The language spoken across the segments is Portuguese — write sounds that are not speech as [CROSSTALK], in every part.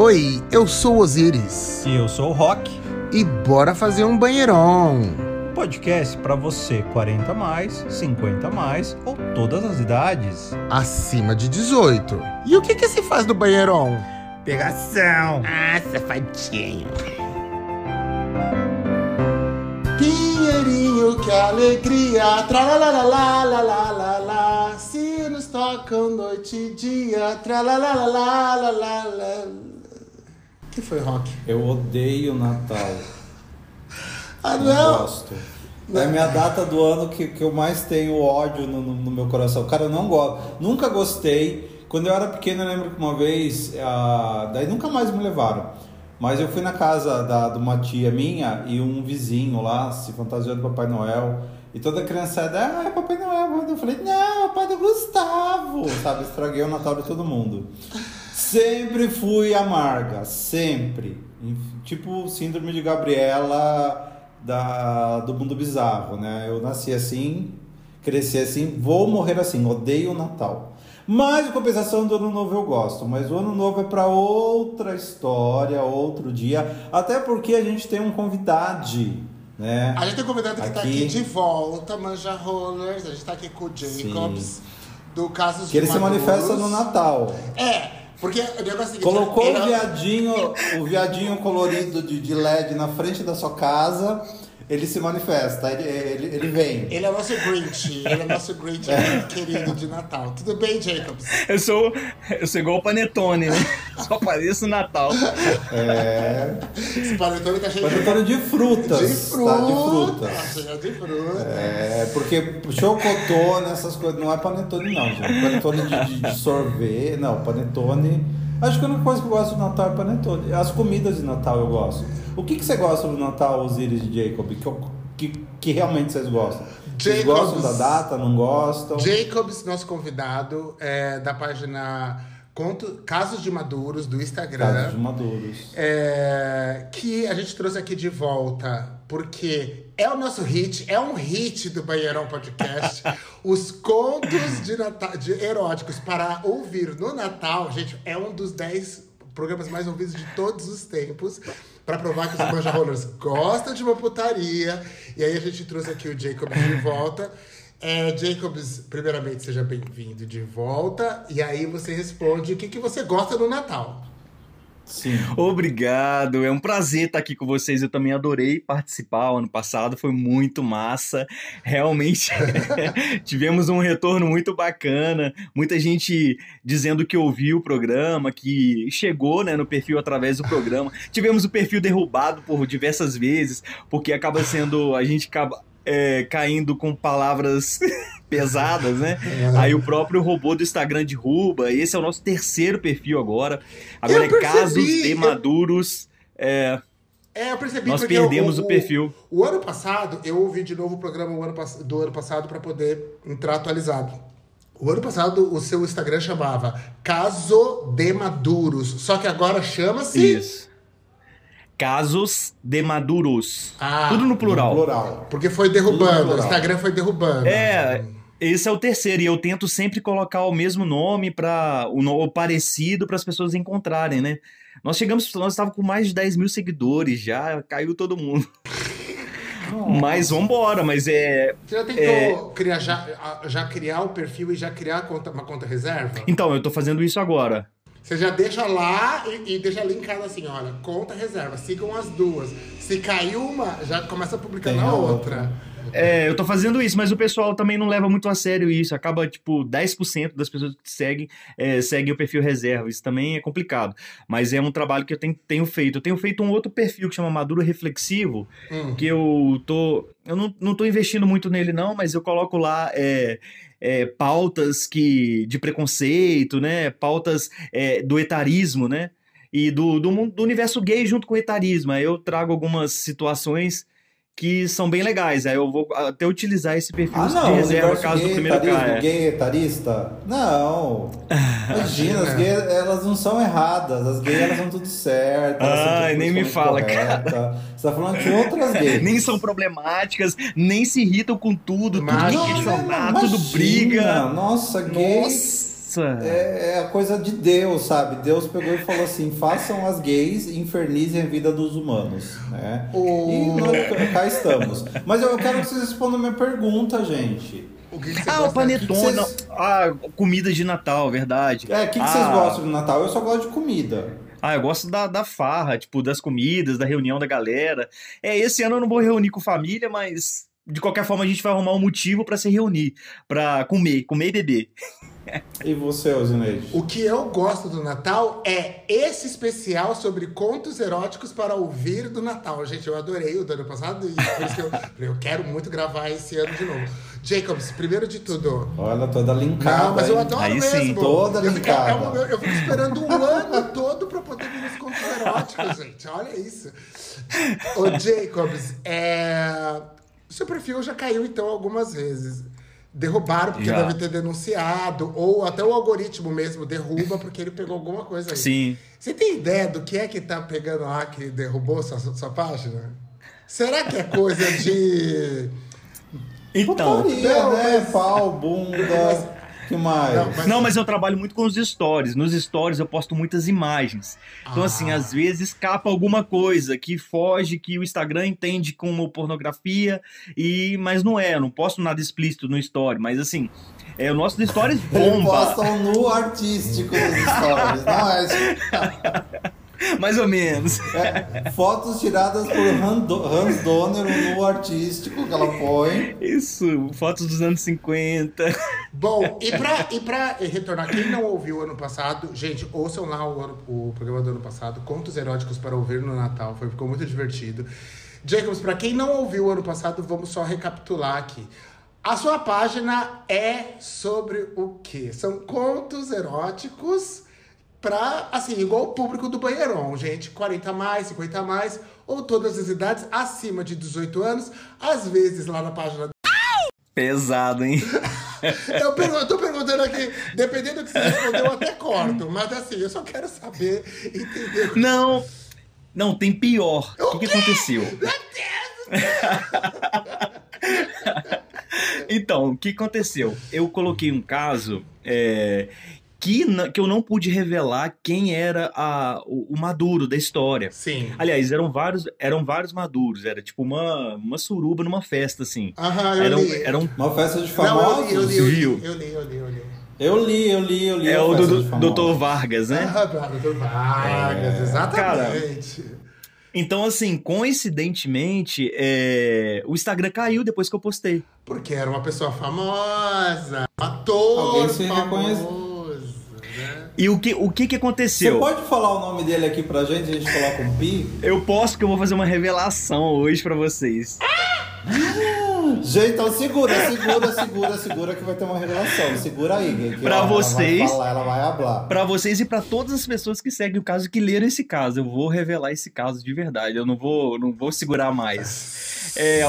Oi, eu sou o Osiris. E eu sou o Rock. E bora fazer um banheirão. Podcast para você 40 mais, 50 mais ou todas as idades. Acima de 18. E o que que se faz no banheirão? Pegação. Ah, safadinho. Pinheirinho, que alegria. Tralalalalalalala. Se nos tocam noite e dia. Tralalalalalalala. Que foi, Rock? Eu odeio Natal. Ah, Não não. gosto. É a minha data do ano que, que eu mais tenho ódio no, no- no meu coração. Cara, eu não gosto. Nunca gostei. Quando eu era pequeno, eu lembro que uma vez. ah, daí nunca mais me levaram. Mas eu fui na casa da, de uma tia minha e um vizinho lá se fantasiou de Papai Noel. E toda criançada, ah, é Papai Noel. Eu falei, não, é o pai do Gustavo. Sabe, estraguei o Natal de todo mundo. Sempre fui amarga, sempre. Tipo síndrome de Gabriela da, do mundo bizarro, né? Eu nasci assim, cresci assim, vou morrer assim, odeio o Natal. Mas em compensação do ano novo eu gosto, mas o ano novo é para outra história, outro dia, até porque a gente tem um convidade, né? A gente tem um convidado que tá Aqui. de volta, Manja Rollers. A gente tá aqui com o Jacobs, do Casos Que ele de se Maduros. manifesta no Natal. É, porque o negócio é o seguinte... Colocou ele- o viadinho, o viadinho colorido de, de LED na frente da sua casa, ele se manifesta, ele, ele, ele vem. Ele é o nosso Grinch, ele é o nosso Grinch querido de Natal. Tudo bem, Jacobs? Eu sou, eu sou igual o Panetone, né? [LAUGHS] Só apareço no Natal. É. Esse panetone tá cheio de... Panetone de frutas. De Tá, de fruta. frutas. Cheio de fruta. É, porque chocotone, essas coisas, não é panetone não, gente. Panetone de, de- de sorvete, não, panetone... Acho que a única coisa que eu gosto do Natal é panetone. As comidas de Natal eu gosto. O que, que você gosta do Natal, Osiris e Jacob? Que, que, que realmente vocês gostam? Vocês Jacobs. gostam da data, não gostam? Jacobs, nosso convidado, é da página Conto, Casos de Maduros, do Instagram. Casos de maduros. É, que a gente trouxe aqui de volta, porque é o nosso hit, é um hit do Banheirão Podcast. [LAUGHS] os contos de Natal, de eróticos para ouvir no Natal, gente, é um dos 10 programas mais ouvidos de todos os tempos. Pra provar que os Manja Rollers gostam de uma putaria. E aí a gente trouxe aqui o Jacobs de volta. É, Jacobs, primeiramente, seja bem-vindo de volta. E aí você responde o que, que você gosta no Natal. Sim. Obrigado, é um prazer estar aqui com vocês. Eu também adorei participar ano passado, foi muito massa. Realmente [LAUGHS] tivemos um retorno muito bacana. Muita gente dizendo que ouviu o programa, que chegou né, no perfil através do programa. Tivemos o perfil derrubado por diversas vezes, porque acaba sendo. A gente acaba. é, caindo com palavras pesadas, né? Aí o próprio robô do Instagram derruba. Esse é o nosso terceiro perfil agora. Agora Eu é percebi, casos de eu- maduros. É, É, eu percebi nós perdemos o, perfil. O, ano passado, eu ouvi de novo o programa o ano do ano passado para poder entrar atualizado. O ano passado, o seu Instagram chamava Caso de Maduros. Só que agora chama-se. Isso. Casos de maduros. Ah, Tudo no plural. Plural. Porque foi derrubando. no O. Instagram foi derrubando. É, esse é o terceiro. E eu tento sempre colocar o mesmo nome para o parecido para as pessoas encontrarem, né? Nós chegamos, nós estávamos com mais de 10 mil seguidores já, caiu todo mundo. Mas vambora, mas é. Você já tentou criar, já, já criar o perfil e já criar conta- uma conta reserva? Então, eu tô fazendo isso agora. Você já deixa lá e, e deixa linkado assim, olha, conta reserva, sigam as duas. Se caiu uma, já começa a publicar Tem na a outra. É, eu tô fazendo isso, mas o pessoal também não leva muito a sério isso. Acaba, tipo, 10% das pessoas que te seguem é, seguem o perfil reserva. Isso também é complicado. Mas é um trabalho que eu tenho, tenho feito. Eu tenho feito um outro perfil que chama Maduro Reflexivo, Hum. que eu tô. Eu não, não tô investindo muito nele, não, mas eu coloco lá. É, é, pautas que de preconceito, né? Pautas é, do etarismo, né? E do, do, mundo- do universo gay junto com o etarismo. Aí eu trago algumas situações que são bem legais. Aí eu vou até utilizar esse perfil Ah, de não, reserva universo caso o gay, primeiro etarismo, caia. gay etarista? Não. [LAUGHS] Imagina, as gays, elas não são erradas. As gays, elas são tudo são Ai, tudo nem me fala, correta. Você tá falando de outras gays. [LAUGHS] Nem são problemáticas, nem se irritam com tudo, tudo Mas- que Não, tudo briga. Nossa, gay. Nossa Nossa! É, é a coisa de Deus, sabe? Deus pegou e falou assim: façam as gays e infernizem a vida dos humanos, né? O- E nós, cá estamos. Mas eu quero que vocês respondam a minha pergunta, gente. O que que Ah, o panetone. que vocês- Ah, comida de Natal, verdade. É, o que, que ah, vocês gostam do Natal? Eu só gosto de comida. Ah, eu gosto da, da farra, tipo, das comidas, da reunião da galera. É, esse ano eu não vou reunir com família, mas de qualquer forma a gente vai arrumar um motivo pra se reunir, pra comer, comer e beber. E você, Osineide? O que eu gosto do Natal é esse especial sobre contos eróticos para ouvir do Natal. Gente, eu adorei o do ano passado e por isso que eu, [LAUGHS] eu quero muito gravar esse ano de novo. Jacobs, primeiro de tudo. Olha, toda linkada. Não, mas eu adoro Aí mesmo. sim, toda eu, fico, é linkada. um- eu fico esperando um ano todo pra poder vir nos contos eróticos, gente. Olha isso. Ô, Jacobs, é... o seu perfil já caiu, então, algumas vezes. Derrubaram porque Já. deve ter denunciado, ou até o algoritmo mesmo derruba porque ele pegou alguma coisa aí. Sim. Você tem ideia do que é que tá pegando lá que derrubou sua, sua página? Será que é coisa de. Então. Putaria, né? mas- Pau, bunda. Que mais? Não, mas- Não, mas eu trabalho muito com os stories. Nos stories eu posto muitas imagens. Então, assim, Ah. às vezes escapa alguma coisa que foge, que o Instagram entende como pornografia, e mas não é. Eu não posto nada explícito no story. Mas, assim, é, o nosso stories Eles bomba. postam nu artístico nos stories, não é? [LAUGHS] [LAUGHS] Mais ou menos. É, fotos tiradas por Hans Donner, um nu artístico que ela põe. Isso, fotos dos anos 50. Bom, e pra, e pra retornar, quem não ouviu ano passado, gente, ouçam lá o, ano- o programa do ano passado, Contos Eróticos para Ouvir no Natal, foi, ficou muito divertido. Jacobs, pra quem não ouviu o ano passado, vamos só recapitular aqui. A sua página é sobre o quê? São contos eróticos pra, assim, igual o público do Banheirão, gente, 40 a mais, 50 a mais, ou todas as idades acima de 18 anos, às vezes lá na página Pesado, hein? [LAUGHS] eu, pergun- tô perguntando aqui, dependendo do que você respondeu, eu até corto. Mas assim, eu só quero saber, entender. Não. Não, tem pior. O que, que aconteceu? [LAUGHS] então, o que aconteceu? Eu coloquei um caso é, que, que eu não pude revelar quem era a, o, o maduro da história. Sim. Aliás, eram vários, eram vários maduros. Era tipo uma, uma suruba numa festa, assim. Aham, eu Eram, li. eram Uma festa de Não, famosos. eu li, eu li, Viu? eu li, eu li, eu li. Eu li, eu li, eu li. é a o do. Dr. Vargas, né? Aham, Doutor Vargas, É. exatamente. Então, assim, coincidentemente, é, o Instagram caiu depois que eu postei. Porque era uma pessoa famosa, um ator Alguém se famoso, né? E o que, o que, que Você aconteceu? pode falar o nome dele aqui pra gente? A gente coloca um pi? Eu posso que eu vou fazer uma revelação hoje pra vocês. [LAUGHS] Gente, então segura, segura, segura, segura que vai ter uma revelação. Segura aí, que, que Pra ela, vocês- Ela vai falar, ela vai hablar. Pra vocês e pra todas as pessoas que seguem o caso que leram esse caso, eu vou revelar esse caso de verdade. Eu não vou, não vou segurar mais. É,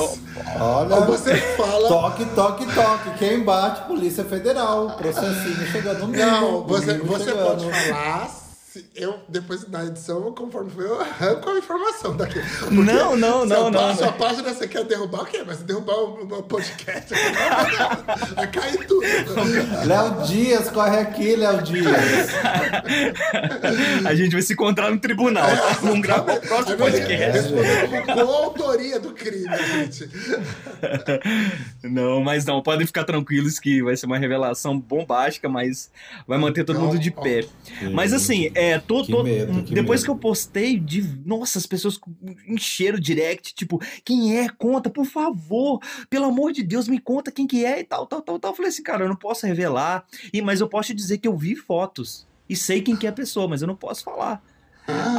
Olha, você fala. toque, toque, toque. Quem bate? Polícia Federal. Processinho chegando no Não, você, você chegando. pode falar. Se Eu, depois na edição, conforme for, eu arranco a informação daqui. [LAUGHS] Porque Não, não, se a não, pá- não. Se a página você quer derrubar, o quê? Mas derrubar o o podcast, vai cair tudo. [LAUGHS] Léo Dias, corre aqui, Léo Dias. a gente vai se encontrar no tribunal. tá? Vamos gravar o próximo podcast. Responder como coautoria do crime, gente. Não, mas não, podem ficar tranquilos que vai ser uma revelação bombástica, mas vai manter todo Então, mundo de ó. pé. Mas assim, é, tô, Que tô- medo, que depois medo. que eu postei, de, nossa, as pessoas encheram o direct, tipo, quem é? Conta, por favor, pelo amor de Deus, me conta quem que é e tal, tal, tal, tal. Eu falei assim, cara, eu não posso revelar, e, mas eu posso te dizer que eu vi fotos e sei quem que é a pessoa, mas eu não posso falar.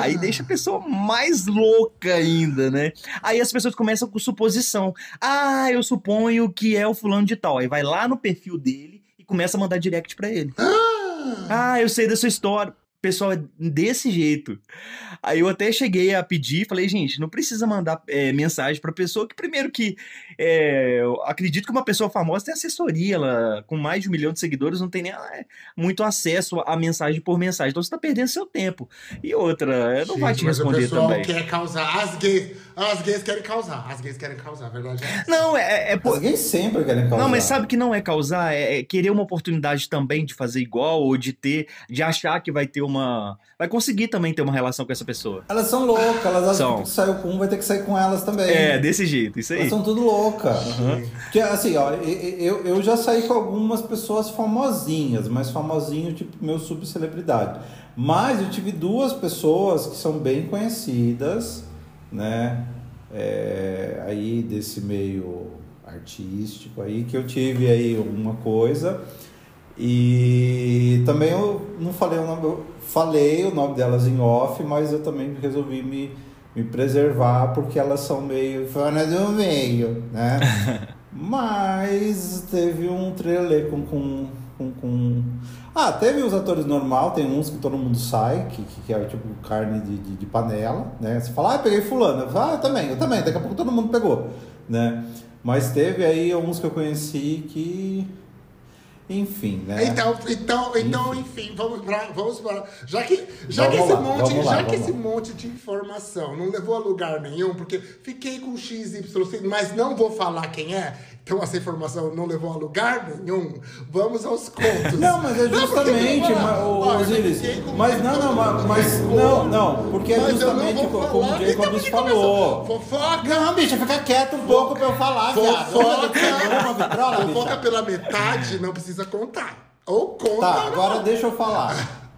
Aí deixa a pessoa mais louca ainda, né? Aí as pessoas começam com suposição. Ah, eu suponho que é o fulano de tal. Aí vai lá no perfil dele e começa a mandar direct pra ele. [GASPS] Ah, eu sei da sua história. Pessoal, é desse jeito. Aí eu até cheguei a pedir, falei, gente, não precisa mandar é, mensagem pra pessoa que, primeiro, que é, eu acredito que uma pessoa famosa tem assessoria, ela com mais de um milhão de seguidores não tem nem ah, muito acesso a mensagem por mensagem, então você tá perdendo seu tempo. E outra, não vai Gente, te mas responder o pessoal também. quer causar as gays. As gays querem causar. As gays querem causar, a verdade é. Não, é, é por- Alguém sempre querem causar. Não, mas sabe que não é causar, é é querer uma oportunidade também de fazer igual ou de ter, de achar que vai ter uma, vai conseguir também ter uma relação com essa pessoa. Elas são loucas, elas São. que saiu com um, vai ter que sair com elas também. É, desse jeito, isso aí. Elas são tudo loucas. Porque assim, ó, eu, eu já saí com algumas pessoas famosinhas, mas famosinho, tipo, meu subcelebridade. Mas eu tive duas pessoas que são bem conhecidas, né? É, aí desse meio artístico aí, que eu tive aí alguma coisa. E também eu não falei o nome, eu falei o nome delas em off, mas eu também resolvi me, me preservar porque elas são meio fora do meio, né? [LAUGHS] mas teve um trailer com, com, com, com- Ah, teve os atores normal, tem uns que todo mundo sai, que, que, é tipo carne de, de, de panela, né? Você fala, ah, peguei fulano. Eu falo, ah, eu também, eu também, daqui a pouco todo mundo pegou, né? Mas teve aí uns que eu conheci que. Enfim, né? Então, então, então, enfim, vamos pra, vamos pra, já que, já Vamos que esse lá, monte, lá, já que esse lá. monte de informação não levou a lugar nenhum, porque fiquei com XYZ, mas não vou falar quem é. Então essa informação não levou a lugar nenhum. Vamos aos contos. Não, mas é justamente, mas, Osiris, mas não, não, mas, mas não, não, porque é justamente como o. Jacobs Então, falou. Fofoca! Não, bicha, fica quieto um pouco pra eu falar, viado. Fofoca! vitrola, Fofoca pela metade não precisa contar. Ou conta. Tá, agora deixa eu falar.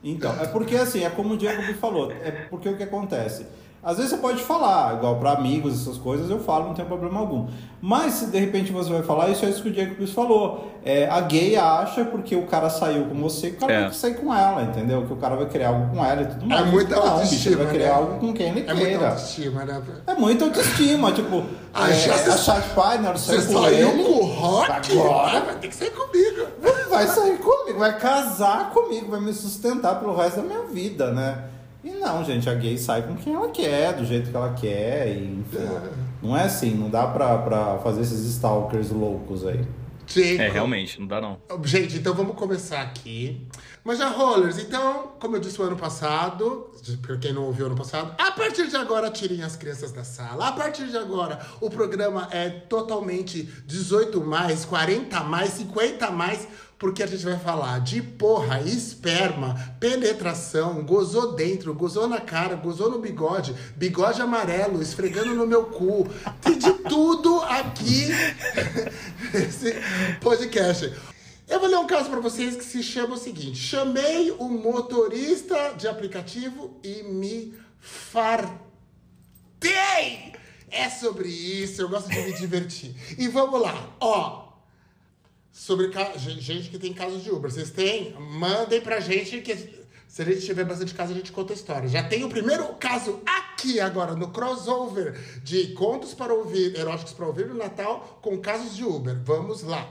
Então, é porque assim, é como o Diego me falou, é porque o que acontece? Às vezes você pode falar, igual para amigos, essas coisas, eu falo, não tem problema algum. Mas se de repente você vai falar, isso é isso que o Diego falou. É, a gay acha porque o cara saiu com você, que o cara É. vai sair com ela, entendeu? Que o cara vai querer algo com ela e tudo mais. muita não, bicho, ele autoestima, vai querer né? algo com quem ele É muita queira. autoestima, né? É muita autoestima, tipo, [LAUGHS] Ah, é, já a Chat Partner Você saiu com saiu ele, com o Rock? Agora? Vai ter que sair comigo. vai sair comigo, vai casar comigo, vai me sustentar pelo resto da minha vida, né? E não, gente, a gay sai com quem ela quer, do jeito que ela quer, e enfim. Não é assim, não dá pra, pra fazer esses stalkers loucos aí. Gente, É, realmente, não dá não. Gente, então vamos começar aqui. Mas já, Rollers, então, como eu disse o ano passado, pra quem não ouviu ano passado, a partir de agora tirem as crianças da sala. A partir de agora, o programa é totalmente 18 mais, 40 mais, 50 mais, porque a gente vai falar de porra, esperma, penetração, gozou dentro, gozou na cara, gozou no bigode, bigode amarelo, esfregando no meu cu. Tem de tudo aqui [LAUGHS] nesse podcast. Eu vou ler um caso pra vocês que se chama o seguinte: chamei o motorista de aplicativo e me fartei. É sobre isso, eu gosto de me divertir. E vamos lá, ó. Sobre gente que tem casos de Uber. Vocês têm? Mandem pra gente que se a gente tiver bastante caso, a gente conta a história. Já tem o primeiro caso aqui agora, no crossover de contos para ouvir, eróticos para ouvir no Natal, com casos de Uber. Vamos lá.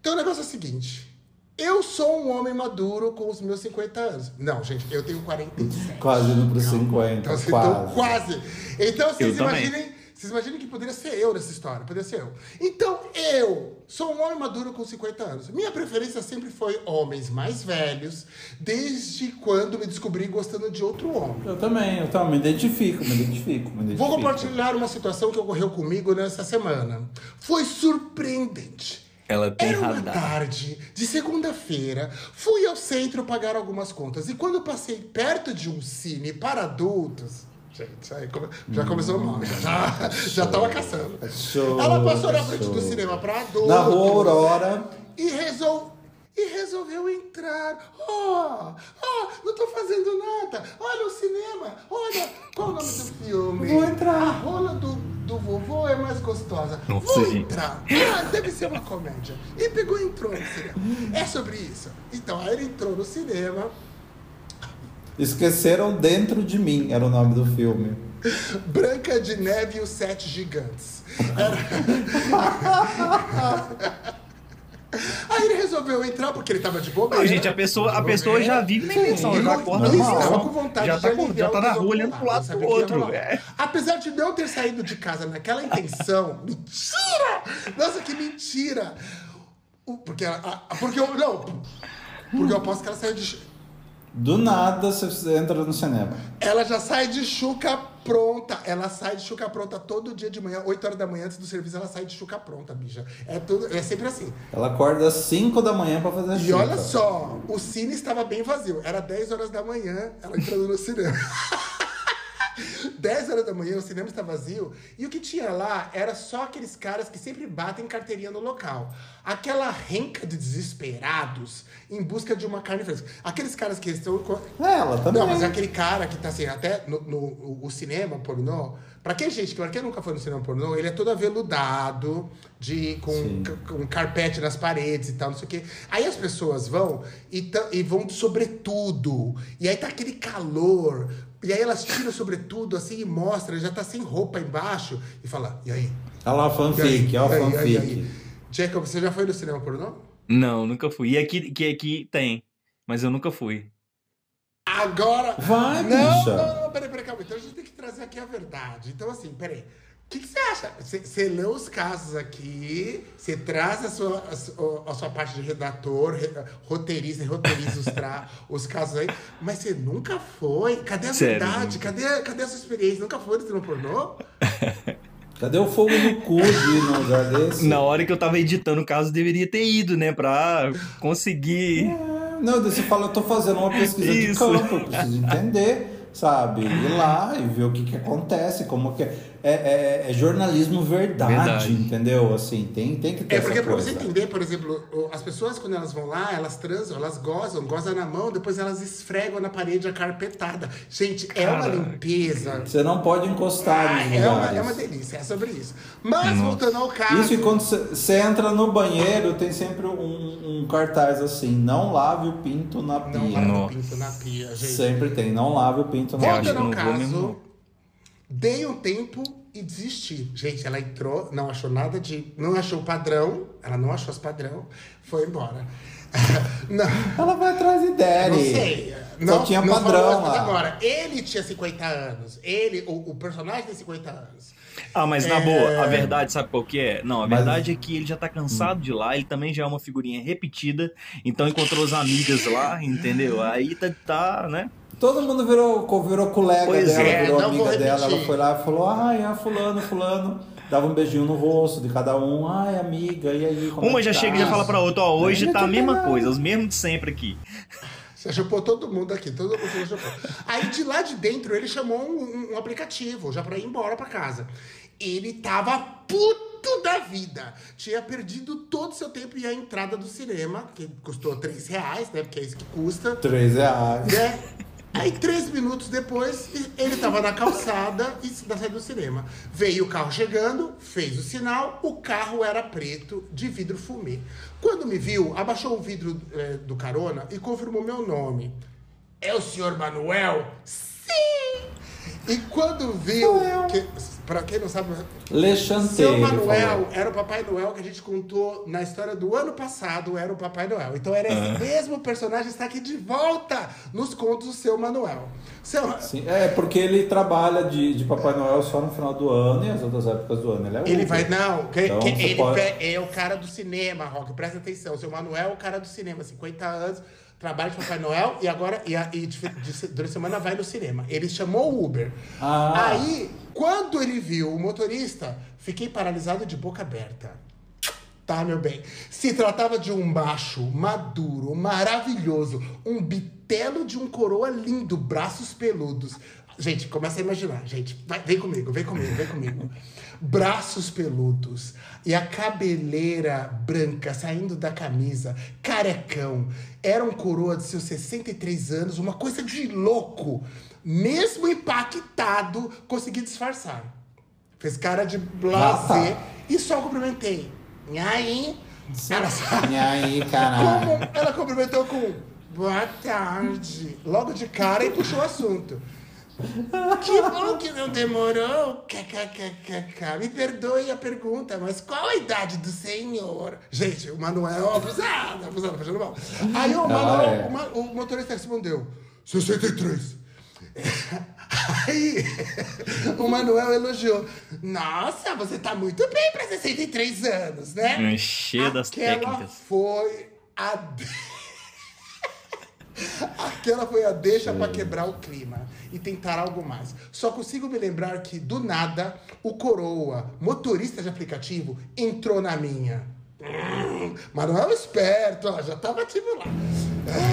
Então o negócio é o seguinte. Eu sou um homem maduro com os meus 50 anos. Não, gente, eu tenho 47. Quase indo pros 50, Então, quase. então, quase. Então, vocês Eu também. Vocês imaginem que poderia ser eu nessa história. Poderia ser eu. Então, eu sou um homem maduro com 50 anos. Minha preferência sempre foi homens mais velhos, desde quando me descobri gostando de outro homem. Eu também, eu também me identifico, me identifico, me identifico. Vou compartilhar uma situação que ocorreu comigo nessa semana. Foi surpreendente. Ela tem Era uma radar. tarde de segunda-feira, fui ao centro pagar algumas contas e quando passei perto de um cine para adultos. Gente, aí come- já começou mal, [LAUGHS] já, já tava caçando. É show, Ela passou na é frente show. do cinema para adultos. Na rua Aurora, E, resol... e resolveu entrar. Oh, oh, não tô fazendo nada. Olha o cinema. Olha, qual o nome do filme? Vou entrar. A rola do, do vovô é mais gostosa. Nossa, Vou gente. entrar. Ah, deve ser uma comédia. E pegou e entrou no cinema. É sobre isso. Então, aí ele entrou no cinema. Esqueceram Dentro de Mim, era o nome do filme. Branca de Neve e os Sete Gigantes. Era- [LAUGHS] Aí ele resolveu entrar porque ele tava de bobeira. Gente, a pessoa, a pessoa já vive na intenção, já acorda estava normal. com vontade Já de tá, com- aliviar já tá na rua olhando pro lado sabe pro o que ia outro. É. Apesar de não ter saído de casa naquela intenção, [LAUGHS] mentira! Nossa, que mentira! Porque, ela- porque eu, não, porque eu aposto que ela saiu de... Do nada você entra no cinema. Ela já sai de chuca pronta. Ela sai de chuca pronta todo dia de manhã, 8 horas da manhã antes do serviço, ela sai de chuca pronta, bicha. É, tudo, é sempre assim. Ela acorda às 5 da manhã pra fazer a E chuca. olha só, o cine estava bem vazio. Era 10 horas da manhã, ela entrando no cinema. [LAUGHS] [LAUGHS] 10 horas da manhã, o cinema está vazio. E o que tinha lá era só aqueles caras que sempre batem carteirinha no local. Aquela renca de desesperados em busca de uma carne fresca. Aqueles caras que estão. com- É, Ela também. Não, mas aquele cara que tá assim, até no, no- o- cinema pornô. Pra quem, gente, pra quem nunca foi no cinema pornô, ele é todo aveludado, de, com, com carpete nas paredes e tal, não sei o quê. Aí as pessoas vão e, e vão sobretudo. E aí tá aquele calor. E aí elas tiram sobretudo assim e mostram, já tá sem roupa embaixo. E fala, e aí? Olha lá a aí? fanfic, olha aí? a E aí? Fanfic. aí? Jacob, você já foi no cinema pornô? Não, nunca fui. E aqui, que aqui tem, mas eu nunca fui. Agora. Vai, não, bicha. não, não, peraí, peraí, calma. Então a gente tem que trazer aqui a verdade. Então, assim, peraí. O que, que você acha? Você, lê os casos aqui, você traz a sua, a sua, a sua parte de redator, re- roteiriza e roteiriza os, tra- [LAUGHS] os casos aí, mas você nunca foi. Cadê a Sério, verdade? Cadê, cadê a sua experiência? Nunca foi no pornô? [LAUGHS] Cadê o fogo no cu de ir num lugar desse? Na hora que eu tava editando o caso, deveria ter ido, né? Pra conseguir. Não, daí você fala, eu tô fazendo uma pesquisa de Isso. campo, eu preciso entender, sabe? Ir lá e ver o que que acontece, como que é. É, é- é jornalismo verdade, Verdade. entendeu? Assim, tem, tem que ter É porque pra você entender, por exemplo, o- as pessoas quando elas vão lá, elas transam, elas gozam, gozam na mão, depois elas esfregam na parede a carpetada. Gente, é uma limpeza. Você não pode encostar Ah, é, uma, é uma delícia, é sobre isso. Mas Nossa. voltando ao caso. Isso e quando você- entra no banheiro, tem sempre um, um cartaz assim, não lave o pinto na Não pia. lava o Nossa. pinto na pia, gente. Sempre tem, não lave o pinto na pia. Voltando ao não caso, não. dei um tempo e desisti. Gente, ela entrou, não achou nada de. Não achou o padrão, ela não achou os padrão, foi embora. [LAUGHS] não. Ela vai atrás de Daddy. Não sei. Só Não, tinha não padrão falou, mas lá. agora, ele tinha 50 anos. Ele, o, o personagem tem 50 anos. Ah, mas na É. boa, a verdade, sabe qual que é? Não, a Mas- verdade é que ele já tá cansado de lá, ele também já é uma figurinha repetida, então encontrou as amigas lá, entendeu? Aí tá, tá, né? Todo mundo virou, virou colega Pois dela, é, virou amiga dela. Ela foi lá e falou: ai, é fulano, fulano. Dava um beijinho no rosto de cada um. Ai, amiga, e aí? como Uma é já que chega e tá? já fala pra outra, ó, hoje tá a mesma coisa, os mesmos de sempre aqui. Você chupou todo mundo aqui, todo mundo chupou. Aí de lá de dentro ele chamou um, um- aplicativo já pra ir embora pra casa. Ele tava puto da vida. Tinha perdido todo o seu tempo e a entrada do cinema, que custou 3 reais, né? Porque é isso que custa. Três reais. né? Aí, três minutos depois, ele tava na calçada e da saída do cinema. Veio o carro chegando, fez o sinal, o carro era preto, de vidro fumê. Quando me viu, abaixou o vidro eh, do carona e confirmou meu nome. É o senhor Manuel? Sim! E quando viu, eu. que, pra quem não sabe, Le seu Chanteiro. Manuel era o Papai Noel que a gente contou na história do ano passado, era o Papai Noel. Então era esse mesmo personagem está aqui de volta nos contos do seu Manuel. Seu, Sim, é, porque ele trabalha de, de Papai Noel só no final do ano e as outras épocas do ano. Ele é ele vai, não, que- Então, que ele pode- pe- é o cara do cinema, Rock, presta atenção. Seu Manuel é o cara do cinema, 50 anos, trabalha de Papai Noel e agora, e, e de, de, durante a semana vai no cinema. Ele chamou o Uber. Ah. Aí, quando ele viu o motorista, fiquei paralisado de boca aberta. Tá, meu bem. Se tratava de um macho maduro, maravilhoso, um bitelo de um coroa lindo, braços peludos. Gente, começa a imaginar, gente. Vai, vem comigo, vem comigo, vem comigo. [LAUGHS] Braços peludos e a cabeleira branca saindo da camisa, carecão. Era um coroa de seus 63 anos, uma coisa de louco. Mesmo impactado, consegui disfarçar. Fez cara de blazer e só cumprimentei. E aí? Ela, E aí, caralho? [LAUGHS] como, ela cumprimentou com boa tarde. Logo de cara e puxou o assunto. Que bom que não demorou. KKKKK. Me perdoe a pergunta, mas qual a idade do senhor? Gente, o Manuel abusado, abusado, fazendo mal. Aí o, Manuel, é. o o motorista respondeu: 63. [LAUGHS] Aí o Manuel elogiou. Nossa, você tá muito bem pra 63 anos, né? Cheio das Aquela técnicas. foi a. [LAUGHS] Aquela foi a deixa pra quebrar o clima e tentar algo mais. Só consigo me lembrar que, do nada, o Coroa, motorista de aplicativo, entrou na minha. Hum, mas não é um esperto, ó, já tava tipo lá.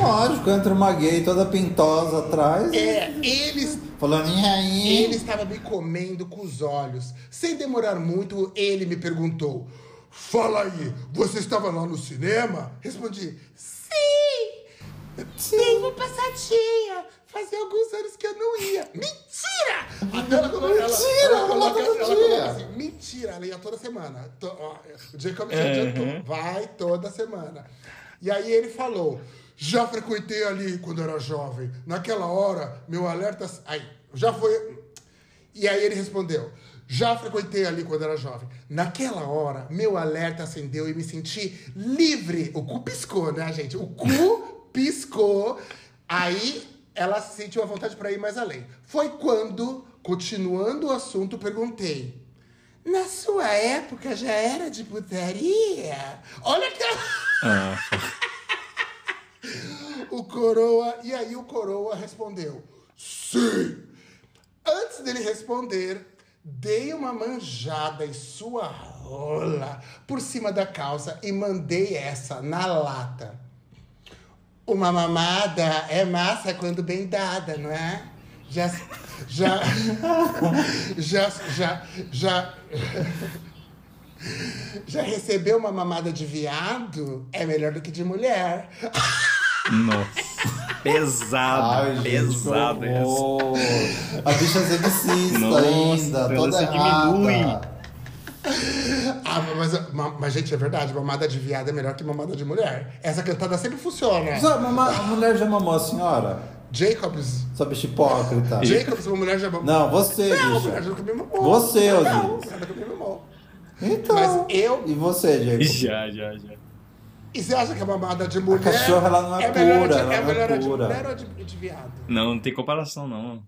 Lógico, entra uma gay toda pintosa atrás. É, eles Falando, e aí? Ele estava me comendo com os olhos. Sem demorar muito, ele me perguntou: Fala aí, você estava lá no cinema? Respondi: Sim! Tenho passadinha. Fazia alguns anos que eu não ia. Mentira! Até ela, colo- ela, Mentira, ela, ela coloca, ela coloca assim: Mentira, ela ia toda semana. To- ó, o Jacob já adiantou. Vai toda semana. E aí ele falou: Já frequentei ali quando era jovem. Naquela hora, meu alerta. Aí, já foi. E aí ele respondeu: Já frequentei ali quando era jovem. Naquela hora, meu alerta acendeu e me senti livre. O cu piscou, né, gente? O cu piscou. Aí ela sentiu a vontade para ir mais além. Foi quando, continuando o assunto, perguntei. Na sua época já era de putaria? Olha aquela. Ah, [LAUGHS] O coroa. E aí o coroa respondeu: Sim! Antes dele responder, dei uma manjada em sua rola por cima da calça e mandei essa na lata. Uma mamada é massa quando bem dada, não é? Já. Já. [LAUGHS] Já. Já. Já. [LAUGHS] Já recebeu uma mamada de viado? É melhor do que de mulher. nossa. Pesado, Ai, gente, pesado essa. horror. A bicha é sexista ainda, ela toda se diminui. [LAUGHS] Ah, mas, mas, mas, gente, é verdade, mamada de viado é melhor que mamada de mulher. Essa cantada sempre funciona. Só, mama- a mulher já mamou a senhora? Jacobs. Sua bicha hipócrita. [LAUGHS] Jacobs, uma mulher já mamou. Não, você, Não, a bicha. mulher me mamou. Você, Não, a mulher nunca me mamou. Então. Mas eu- E você, Diego? Já, já, já. E você acha que a mamada de mulher. cachorra, ela não é melhor pura, de, ela é não é melhor de pura. mulher ou de, de viado? Não, não tem comparação, não.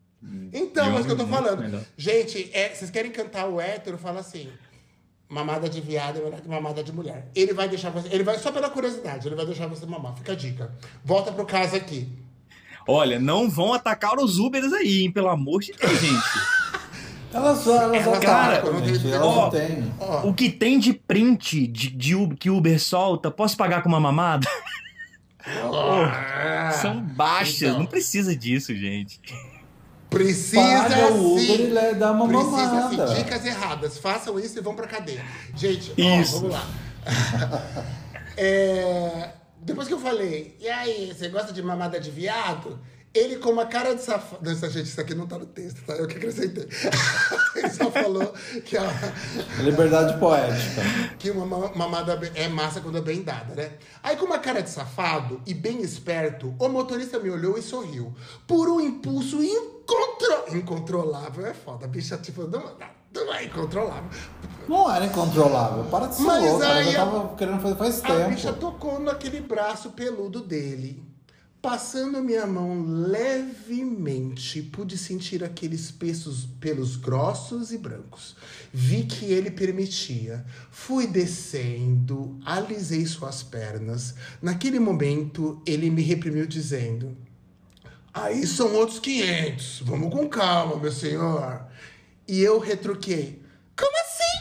Então, De é isso que eu tô falando. melhor. Gente, é, vocês querem cantar o hétero, fala assim. Mamada de viado é melhor que mamada de mulher. Ele vai deixar você. Ele vai, só pela curiosidade, ele vai deixar você mamar. Fica a dica. Volta pro caso aqui. Olha, não vão atacar os Ubers aí, hein? Pelo amor de Deus, gente. [LAUGHS] Elas só, elas Elas atacam, atacam, não gente. Ó, O que tem de print de, de Uber- que Uber solta, posso pagar com uma mamada? [LAUGHS] ó, São baixas, então. não precisa disso, gente. Precisa Paga o Uber sim. e dá uma Precisa mamada. sim. Dicas erradas. Façam isso e vão pra cadeia. Gente, ó, Isso. vamos lá. [LAUGHS] É, depois que eu falei, e aí, você gosta de mamada de viado? Ele com uma cara de safado. Não, essa- gente, isso aqui não tá no texto, tá? Eu que acrescentei. [LAUGHS] Ele só falou que a, [LAUGHS] Liberdade poética. que uma ma- mamada é massa quando é bem dada, né? Aí, com uma cara de safado e bem esperto, o motorista me olhou e sorriu. Por um impulso incontro... incontrolável. É foda, a bicha, tipo, não, não é incontrolável. Não era incontrolável. Para de ser Mas louca. Ela aí a- tava querendo fazer faz A bicha tempo. tocou naquele braço peludo dele. Passando a minha mão levemente, pude sentir aqueles pesos, pelos grossos e brancos. Vi que ele permitia. Fui descendo, alisei suas pernas. Naquele momento, ele me reprimiu, dizendo: Aí são outros 500. Vamos com calma, meu senhor. E eu retruquei: Como assim?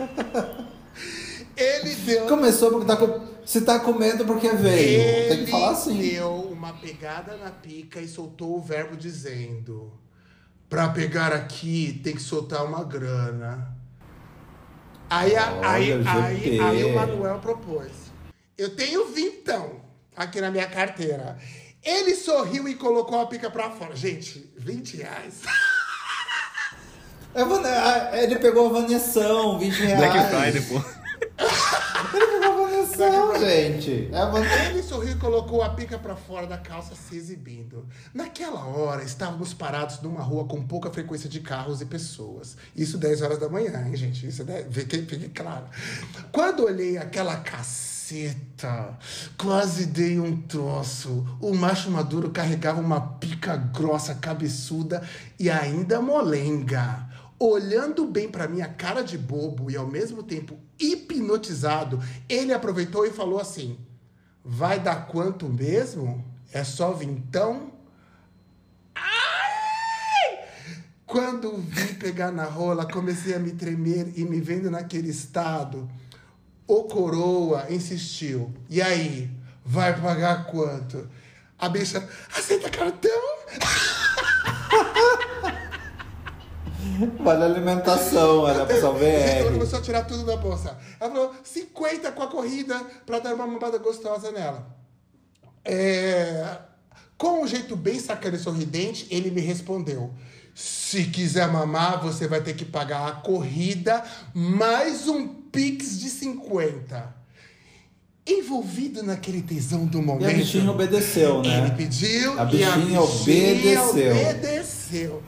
[LAUGHS] ele deu. Começou porque tá com... Se tá com medo porque veio. Tem que falar assim. deu uma pegada na pica e soltou o verbo dizendo: Pra pegar aqui tem que soltar uma grana. Aí, Olha, aí, o aí, aí o Manuel propôs: Eu tenho vintão aqui na minha carteira. Ele sorriu e colocou a pica pra fora. Gente, 20 reais. É ah, Ele pegou a Vanessão, 20 reais. Black Friday, pô. Ele pegou a Vanessão, gente. É. Ele sorriu e colocou a pica pra fora da calça, se exibindo. Naquela hora, estávamos parados numa rua com pouca frequência de carros e pessoas. Isso 10 horas da manhã, hein, gente? Isso é fique, fique claro. Quando olhei aquela caceta, quase dei um troço. O macho maduro carregava uma pica grossa, cabeçuda e ainda molenga. Olhando bem pra minha cara de bobo e ao mesmo tempo hipnotizado, ele aproveitou e falou assim: Vai dar quanto mesmo? É só vintão? Ai! Quando vi pegar na rola, comecei a me tremer e me vendo naquele estado. O coroa insistiu. E aí, vai pagar quanto? A bicha, aceita cartão? [LAUGHS] Vale alimentação, era pessoal Ela VR. começou a tirar tudo da bolsa. Ela falou 50 com a corrida pra dar uma mamada gostosa nela. É, Com um jeito bem sacana e sorridente, ele me respondeu: Se quiser mamar, você vai ter que pagar a corrida mais um Pix de 50. Envolvido naquele tesão do E momento. a bichinha obedeceu, Ele né? pediu A e a bichinha bichinha obedeceu. obedeceu.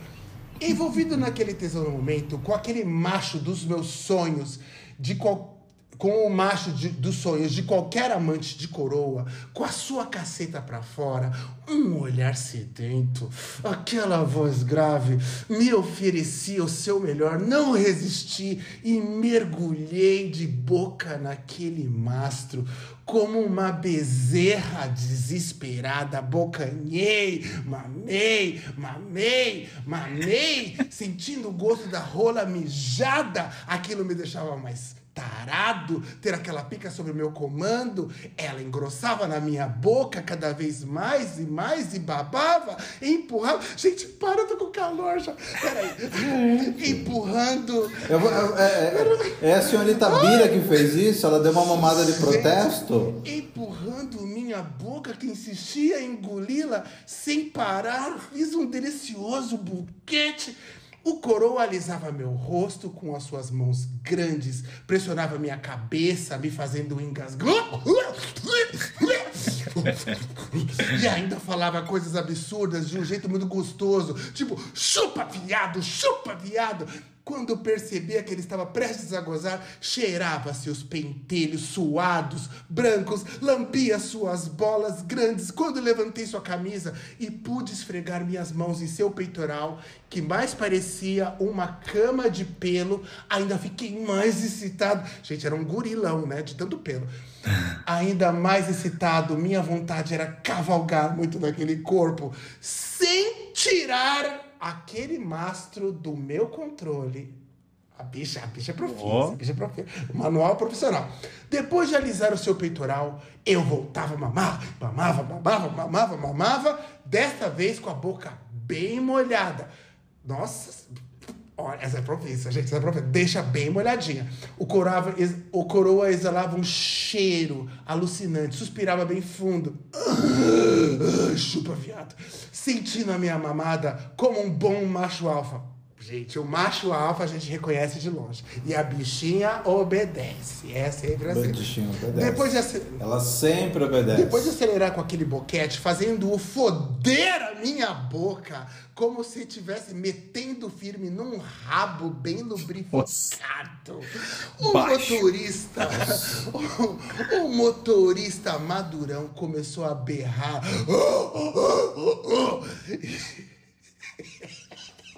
Envolvido naquele tesão no momento, com aquele macho dos meus sonhos, de qual- com o macho de- dos sonhos de qualquer amante de coroa, com a sua caceta pra fora, um olhar sedento, aquela voz grave, me oferecia o seu melhor, não resisti e mergulhei de boca naquele mastro, como uma bezerra desesperada, bocanhei, mamei, mamei, mamei, sentindo o gosto da rola mijada, aquilo me deixava mais tarado, ter aquela pica sobre o meu comando, ela engrossava na minha boca cada vez mais e mais e babava, e empurrava. Gente, para, eu tô com calor já. Peraí. Empurrando. Eu vou- eu- é, é- é a senhorita Bira que fez isso? Ela deu uma mamada de protesto? Empurrando minha boca que insistia em engoli-la sem parar, fiz um delicioso buquete. O coroa alisava meu rosto com as suas mãos grandes, pressionava minha cabeça, me fazendo engasgar. E ainda falava coisas absurdas de um jeito muito gostoso, tipo, chupa viado, chupa viado. Quando percebia que ele estava prestes a gozar, cheirava seus pentelhos suados, brancos, lambia suas bolas grandes. Quando levantei sua camisa e pude esfregar minhas mãos em seu peitoral, que mais parecia uma cama de pelo, ainda fiquei mais excitado. Gente, era um gurilão, né? De tanto pelo. [LAUGHS] Ainda mais excitado, minha vontade era cavalgar muito naquele corpo, sem tirar aquele mastro do meu controle. A bicha, a bicha é profissa, Ó. a bicha é profissa. O manual profissional. Depois de alisar o seu peitoral, eu voltava a mamar, mamava, mamava, mamava, mamava, desta vez com a boca bem molhada. Nossa, Olha, essa é profissa, gente, essa é profissa. Deixa bem molhadinha. O, corava, o coroa exalava um cheiro alucinante, suspirava bem fundo. Ah, Chupa, viado. Sentindo a minha mamada como um bom macho alfa. Gente, o macho alfa a gente reconhece de longe. E a bichinha obedece. É sempre assim. Bichinha obedece. Depois de, Ela sempre obedece. depois de acelerar com aquele boquete, fazendo-o foder a minha boca, como se estivesse metendo firme num rabo bem lubrificado. O Baixo. motorista, o, o motorista madurão começou a berrar.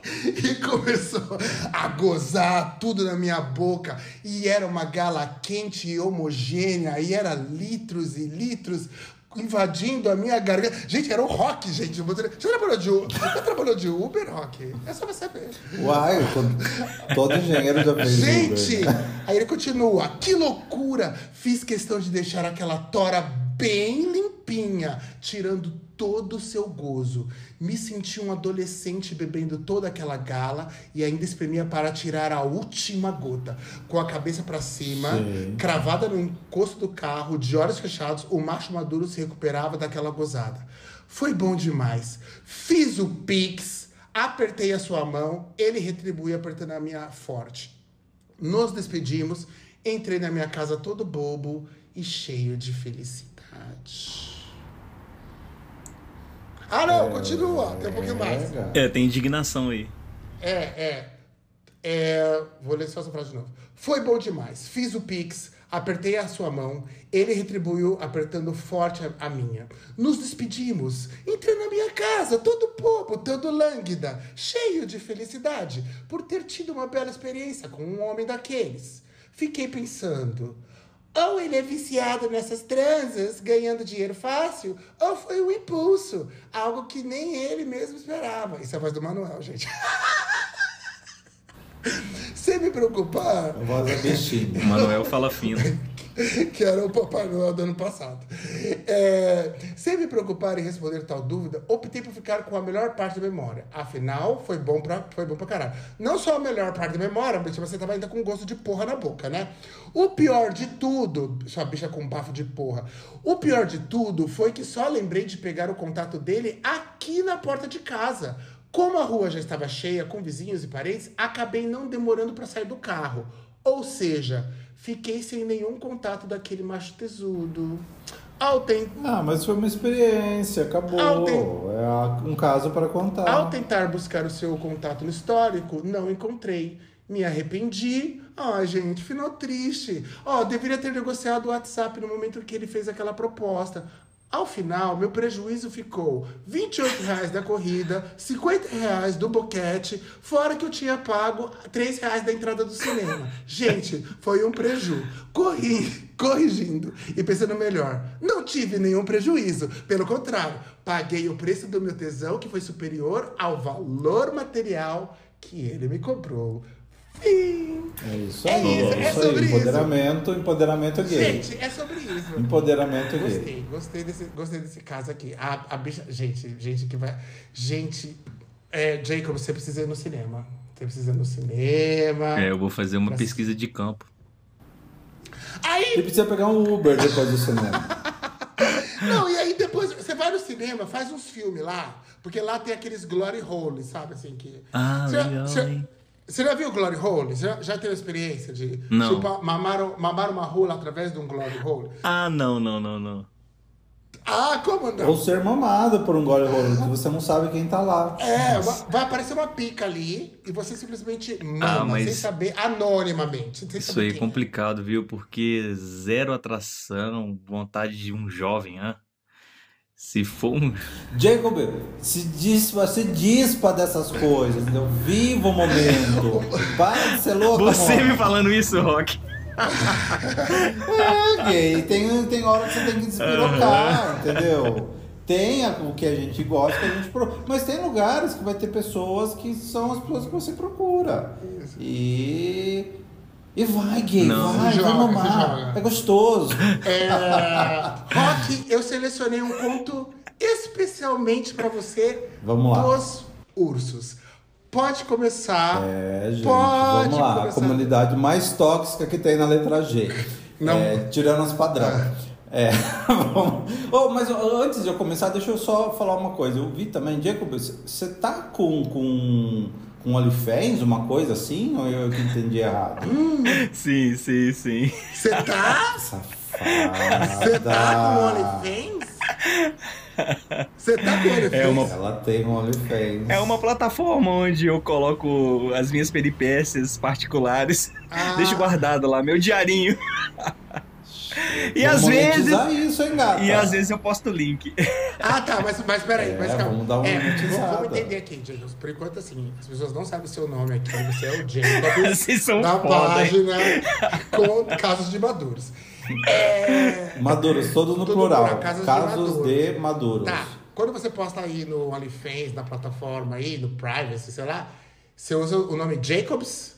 [LAUGHS] E começou a gozar tudo na minha boca. E era uma gala quente e homogênea. E era litros e litros invadindo a minha garganta. Gente, era o rock, gente. Você trabalhou de Uber? Já trabalhou de Uber, rock? É só você saber. Uai, todo, todo engenheiro já fez Gente, Uber, aí ele continua. Que loucura! Fiz questão de deixar aquela tora bem limpinha, tirando todo o seu gozo. Me senti um adolescente bebendo toda aquela gala e ainda espremia para tirar a última gota. Com a cabeça para cima, Sim. cravada no encosto do carro, de olhos fechados, o macho maduro se recuperava daquela gozada. Foi bom demais. Fiz o pix, apertei a sua mão, ele retribuiu apertando a minha forte. Nos despedimos, entrei na minha casa todo bobo e cheio de felicidade. Ah, não, continua, tem um pouquinho mais. cara. É, tem indignação aí. É, é. É, Vou ler só essa frase de novo. Foi bom demais. Fiz o Pix, apertei a sua mão, ele retribuiu apertando forte a, a minha. Nos despedimos. Entrei na minha casa, todo bobo, todo lânguida, cheio de felicidade, por ter tido uma bela experiência com um homem daqueles. Fiquei pensando. Ou ele é viciado nessas transas, ganhando dinheiro fácil, ou foi um impulso, algo que nem ele mesmo esperava. Isso é a voz do Manuel, gente. [LAUGHS] Sem me preocupar, A voz é bichinha. O Manuel fala fino. [LAUGHS] que era o Papai Noel do ano passado. É, sem me preocupar em responder tal dúvida, optei por ficar com a melhor parte da memória. Afinal, foi bom pra, foi bom pra caralho. Não só a melhor parte da memória, mas você tava ainda com gosto de porra na boca, né? O pior de tudo, sua bicha com bafo de porra. O pior de tudo foi que só lembrei de pegar o contato dele aqui na porta de casa. Como a rua já estava cheia com vizinhos e parentes, acabei não demorando para sair do carro. Ou seja, fiquei sem nenhum contato daquele macho tesudo. Ao, ten- Ah, mas foi uma experiência, acabou. Ah, tem- É um caso para contar. Ao tentar buscar o seu contato no histórico, não encontrei. Me arrependi. Ai, gente, final triste. Ó, deveria ter negociado o WhatsApp no momento que ele fez aquela proposta. Ao final, meu prejuízo ficou 28 reais da corrida, 50 reais do boquete, fora que eu tinha pago 3 reais da entrada do cinema. Gente, foi um preju. Corri, corrigindo e pensando melhor. Não tive nenhum prejuízo. Pelo contrário, paguei o preço do meu tesão, que foi superior ao valor material que ele me cobrou. Fim. É isso É aí. isso, é é isso sobre aí. isso. Empoderamento, empoderamento gay. Gente, é sobre isso. Empoderamento gay. Gostei, gostei desse, gostei desse caso aqui. A, a bicha. Gente, gente que vai. Gente. É, Jacob, você precisa ir no cinema. Você precisa ir no cinema. É, eu vou fazer uma Mas- pesquisa de campo. Aí Ele precisa pegar um Uber depois do cinema. [LAUGHS] Não, e aí depois você vai no cinema, faz uns filmes lá, porque lá tem aqueles glory hole, sabe assim que. Ah, Você legal, você- hein? Você já viu glory hole? Você já, já teve experiência de Não. chupar- mamar, mamar uma rola através de um glory hole? Ah, não, não, não, não. Ah, como não? Ou ser mamado por um gole rolo, que você não sabe quem tá lá. É, va- vai aparecer uma pica ali e você simplesmente mama, Ah, mas- sem saber, anonimamente. Sem Isso saber aí é quem complicado, viu? Porque zero atração, vontade de um jovem, hã? Se for um. Jacob, se dispa, se dispa dessas coisas, entendeu? Viva o momento. Para de ser louco, Você amor. me falando isso, Rock. É, gay. Tem, tem hora que você tem que despirocar, entendeu? Tem o que a gente gosta, que a gente procura. Mas tem lugares que vai ter pessoas que são as pessoas que você procura. E. E vai, gay, Não. vai, vai joga, se mamar. É gostoso. [LAUGHS] É, Rock, eu selecionei um conto especialmente pra você Vamos lá. dos ursos. Pode começar. É, gente, Pode vamos lá. A começar. comunidade mais tóxica que tem na letra G. Não. É, tirando as padrão. É. [LAUGHS] vamos- oh, mas antes de eu começar, deixa eu só falar uma coisa. Eu vi também, Jacob, você tá com, com, com OnlyFans, uma coisa assim? Ou eu que entendi errado? [LAUGHS] Sim, sim, sim. Você tá? Safada. Você tá com OnlyFans? Você tá com OnlyFans? É uma- Ela tem um OnlyFans. É uma plataforma onde eu coloco as minhas peripécias particulares. Ah. Deixo guardado lá, meu diarinho. E Vamos às vezes. isso, hein, gata? E às vezes eu posto o link. [LAUGHS] Ah, tá, mas, mas peraí, É, mas calma. vamos dar uma é, monetizada. vamos entender aqui, Diego. Por enquanto, assim, as pessoas não sabem seu nome aqui. Você é o Jacob [LAUGHS] Vocês são da foda, hein? página com casos de maduros. É, Maduros, todos no Tudo plural. plural, casos Casos, de de maduros. Tá, quando você posta aí no OnlyFans, na plataforma aí, no Privacy, sei lá, você usa o nome Jacobs?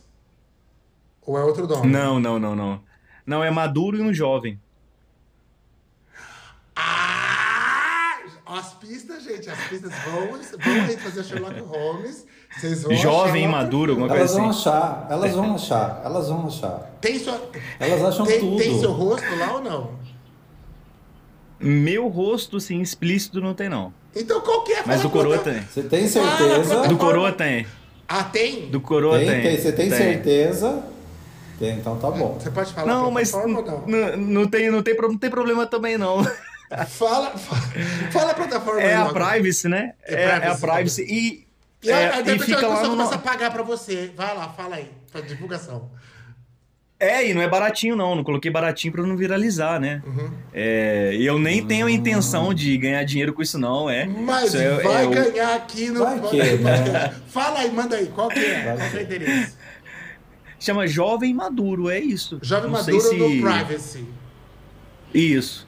Ou é outro nome? Não, não, não, não. Não, é maduro e um jovem. Ah! As pistas, gente, as pistas vão, vão aí fazer Sherlock Holmes. Vocês vão Jovem, lá maduro, alguma Elas coisa vão assim. achar, elas vão achar, elas vão achar. Tem sua. Elas acham tem, tudo. tem seu rosto lá ou não? Meu rosto, assim, explícito não tem, não. Então qual que é? Mas do coroa tem. Você tem certeza? Do coroa tem. Ah, tem? Do coroa Tem, tem. tem, você tem, certeza? Então tá bom. Você pode falar Não, mas plataforma ou não? não, não, tem, não, tem, não tem problema também, não. [LAUGHS] Fala, fala, fala a plataforma É aí a logo. privacy, né? É É, é a privacy, privacy. E, E, é, aí e depois fica a lá no... começa a pagar pra você. Vai lá, fala aí, pra divulgação. É, e não é baratinho, não. Não coloquei baratinho pra não viralizar, né? Uhum. É, e eu nem tenho a intenção de ganhar dinheiro com isso, não. É. Mas Isso é- vai é o- ganhar aqui no Vai que, né? [LAUGHS] Fala aí, manda aí, qual que é? Vai qual que é o que. Chama Jovem Maduro, é isso. Jovem Não Maduro se- no Privacy. Isso.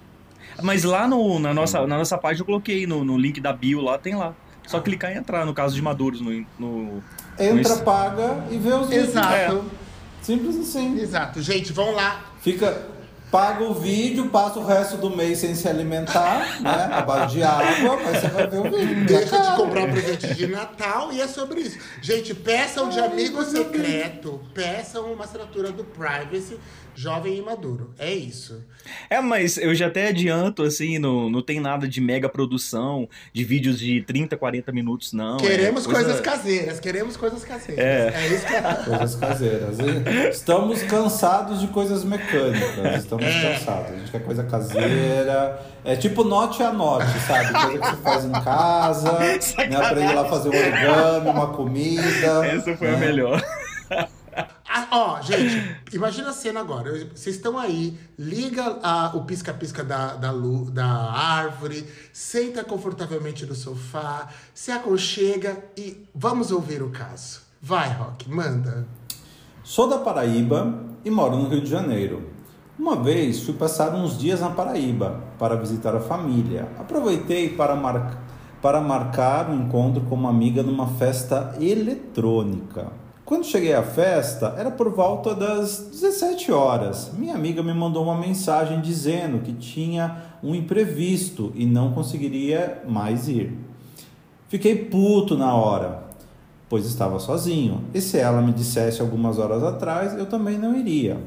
Mas lá no, na, nossa, na nossa página eu coloquei no, no link da bio lá, tem lá. Só clicar e entrar, no caso de Maduros, no. no Entra, no- paga e vê os vídeos. Exato. Simples assim. Exato. Gente, vão lá. Fica. Paga o vídeo, passa o resto do mês sem se alimentar, né? A base de água, mas você vai ver o vídeo. Deixa É de comprar presente de Natal e é sobre isso. Gente, peçam de amigo secreto. Peçam uma assinatura do Privacy Jovem e Maduro. É isso. É, mas eu já até adianto, assim, não, não tem nada de mega produção, de vídeos de 30, 40 minutos, não. é queremos coisa- coisas caseiras. Queremos coisas caseiras. É. É, isso que é. [LAUGHS] Coisas caseiras. Estamos cansados de coisas mecânicas. Estamos É. cansados. A gente quer coisa caseira. É tipo note a note, sabe? Coisa que você faz em casa. [LAUGHS] né? Aprende lá a fazer um origami, uma comida. Essa foi a né? melhor. Ó, gente, imagina a cena agora. Vocês estão aí, liga a- o pisca-pisca da, da, da árvore, senta confortavelmente no sofá, se aconchega e vamos ouvir o caso. Vai, Rock, manda. Sou da Paraíba e moro no Rio de Janeiro. Uma vez fui passar uns dias na Paraíba para visitar a família. Aproveitei para, mar... para marcar um encontro com uma amiga numa festa eletrônica. Quando cheguei à festa, era por volta das 17 horas. Minha amiga me mandou uma mensagem dizendo que tinha um imprevisto e não conseguiria mais ir. Fiquei puto na hora, pois estava sozinho. E se ela me dissesse algumas horas atrás, eu também não iria.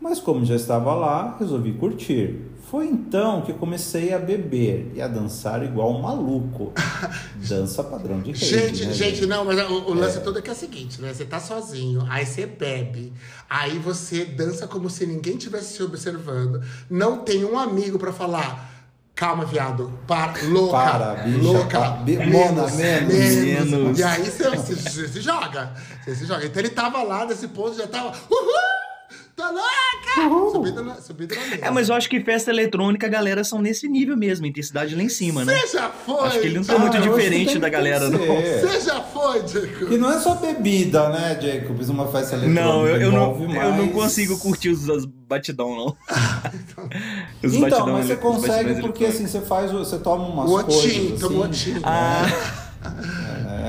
Mas como já estava lá, resolvi curtir. Foi então que comecei a beber e a dançar igual um maluco. [LAUGHS] Dança padrão de rede, Gente, né, gente, não, mas o, o lance todo é que é o seguinte, né? Você tá sozinho, aí você bebe, aí você dança como se ninguém tivesse te observando, não tem um amigo pra falar. Calma, viado. Para, louca. Para, bicha, louca. pa- bi- mona, menos, menos. E aí você, você- você se joga. Você se joga. Então ele tava lá nesse ponto, já tava. Uhul! Tô louca! Subindo na, subindo na mesa. É, mas eu acho que festa eletrônica, a galera são nesse nível mesmo, intensidade lá em cima, né? Você já foi? Acho que ele não tá Ah, muito diferente da galera, não. Você já foi, Jacob? Que não é só bebida, né, Jacobs? Uma festa eletrônica Não, eu, eu não, envolve eu não mais- consigo curtir os, os batidão, não. [LAUGHS] Os Então, batidão mas você consegue porque assim, você faz, o- você toma umas O coisas Otim, assim, Otim. Ah,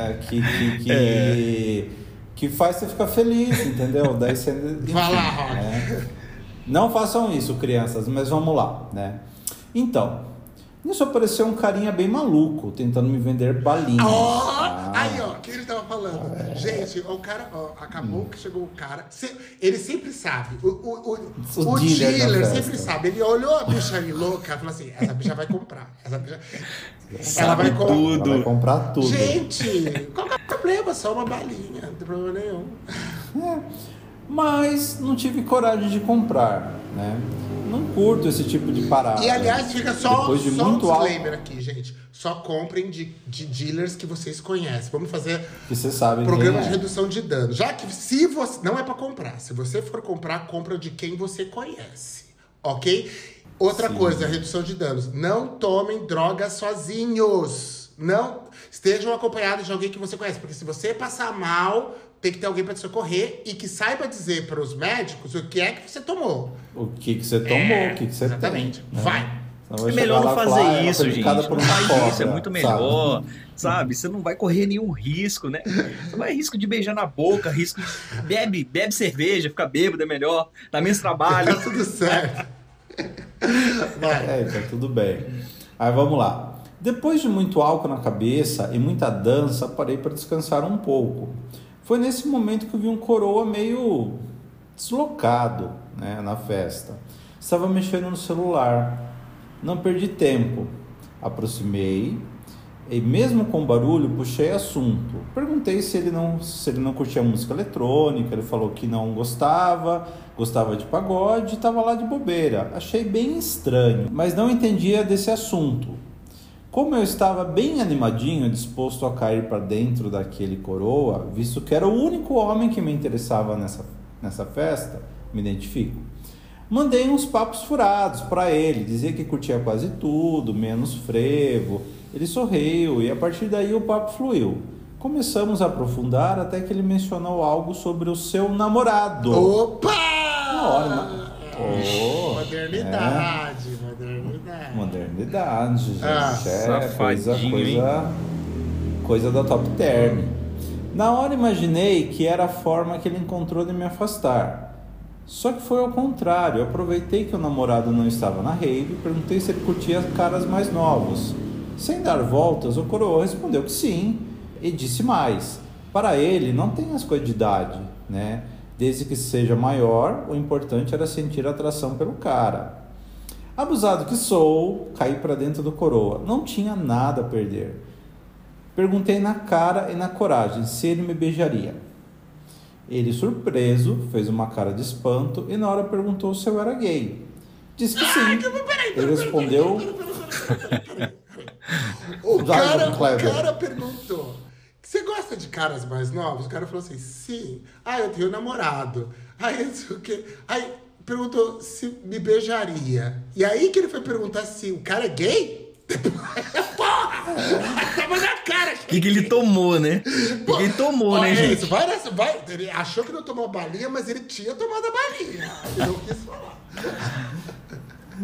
é, que, que, que, [LAUGHS] É. que faz você ficar feliz, entendeu? Daí você... enfim, [LAUGHS] Vai lá, Rock. né? Não façam isso, crianças, mas vamos lá, né? Então, nisso apareceu um carinha bem maluco, tentando me vender balinhas. Ó, Ah. aí, ó, o que ele tava falando. Gente, o cara, ó, acabou que chegou o cara. ele sempre sabe. O, o, o, O o dealer dealer sempre sabe. Ele olhou a bicha ali louca e falou assim: essa bicha vai comprar. Essa bicha. Ela vai comprar. Ela tudo. vai comprar tudo. Gente, é problema? Só uma balinha, não tem problema nenhum. É, [LAUGHS] mas não tive coragem de comprar, né? Não curto esse tipo de parada. E aliás, fica só, Depois de só um muito álcool, disclaimer aqui, gente. Só comprem de, de dealers que vocês conhecem. Vamos fazer que você sabe Programa quem de é. redução de dano. Já que se você. Não é pra comprar. Se você for comprar, compra de quem você conhece. Ok? Outra coisa, redução de danos. Não tomem drogas sozinhos. Não estejam acompanhados de alguém que você conhece. Porque se você passar mal, tem que ter alguém pra te socorrer e que saiba dizer para os médicos o que é que você tomou. O que, que você tomou, É, o que, que você exatamente. tem. né? Vai. É melhor não fazer "Ah, isso, gente. Não faz isso, é cobra", muito sabe? melhor. Sabe? Você não vai correr nenhum risco, né? Você vai risco de beijar na boca, risco de. Bebe, bebe cerveja, fica bêbado é melhor, dá menos trabalho. Tá tudo certo. É, então tudo bem. Aí vamos lá. Depois de muito álcool na cabeça e muita dança, parei para descansar um pouco. Foi nesse momento que eu vi um coroa meio deslocado né, na festa. Estava mexendo no celular. Não perdi tempo. Aproximei e mesmo com barulho puxei assunto. Perguntei se ele não se ele não curtia música eletrônica. Ele falou que não gostava, gostava de pagode, e estava lá de bobeira. Achei bem estranho, mas não entendia desse assunto. Como eu estava bem animadinho, disposto a cair para dentro daquele coroa, visto que era o único homem que me interessava nessa, nessa festa, me identifico. Mandei uns papos furados para ele, dizia que curtia quase tudo, menos frevo. Ele sorriu e a partir daí o papo fluiu. Começamos a aprofundar até que ele mencionou algo sobre o seu namorado. Opa! hora, ma- Oh, modernidade, Modernidade, gente. Ah, é coisa, coisa, coisa da top term. Na hora imaginei que era a forma que ele encontrou de me afastar. Só que foi ao contrário. Eu aproveitei que o namorado não estava na rave e perguntei se ele curtia caras mais novos. Sem dar voltas, o coroa respondeu que sim e disse mais. Para ele, não tem as coisas de idade, né? Desde que seja maior, o importante era sentir atração pelo cara. Abusado que sou, caí para dentro do coroa. Não tinha nada a perder. Perguntei na cara e na coragem se ele me beijaria. Ele, surpreso, fez uma cara de espanto e na hora perguntou se eu era gay. Disse que sim. Ele respondeu. O cara, o cara perguntou: Você gosta de caras mais novos? O cara falou assim: Sim. Ah, eu tenho namorado. Aí, o quê. Aí perguntou se me beijaria. E aí que ele foi perguntar se o cara é gay? [LAUGHS] Porra! Tava na cara. O que, que ele tomou, né? O que, ele tomou, né, gente? isso, vai nessa, vai. Ele achou que não tomou balinha, mas ele tinha tomado a balinha. Não quis falar.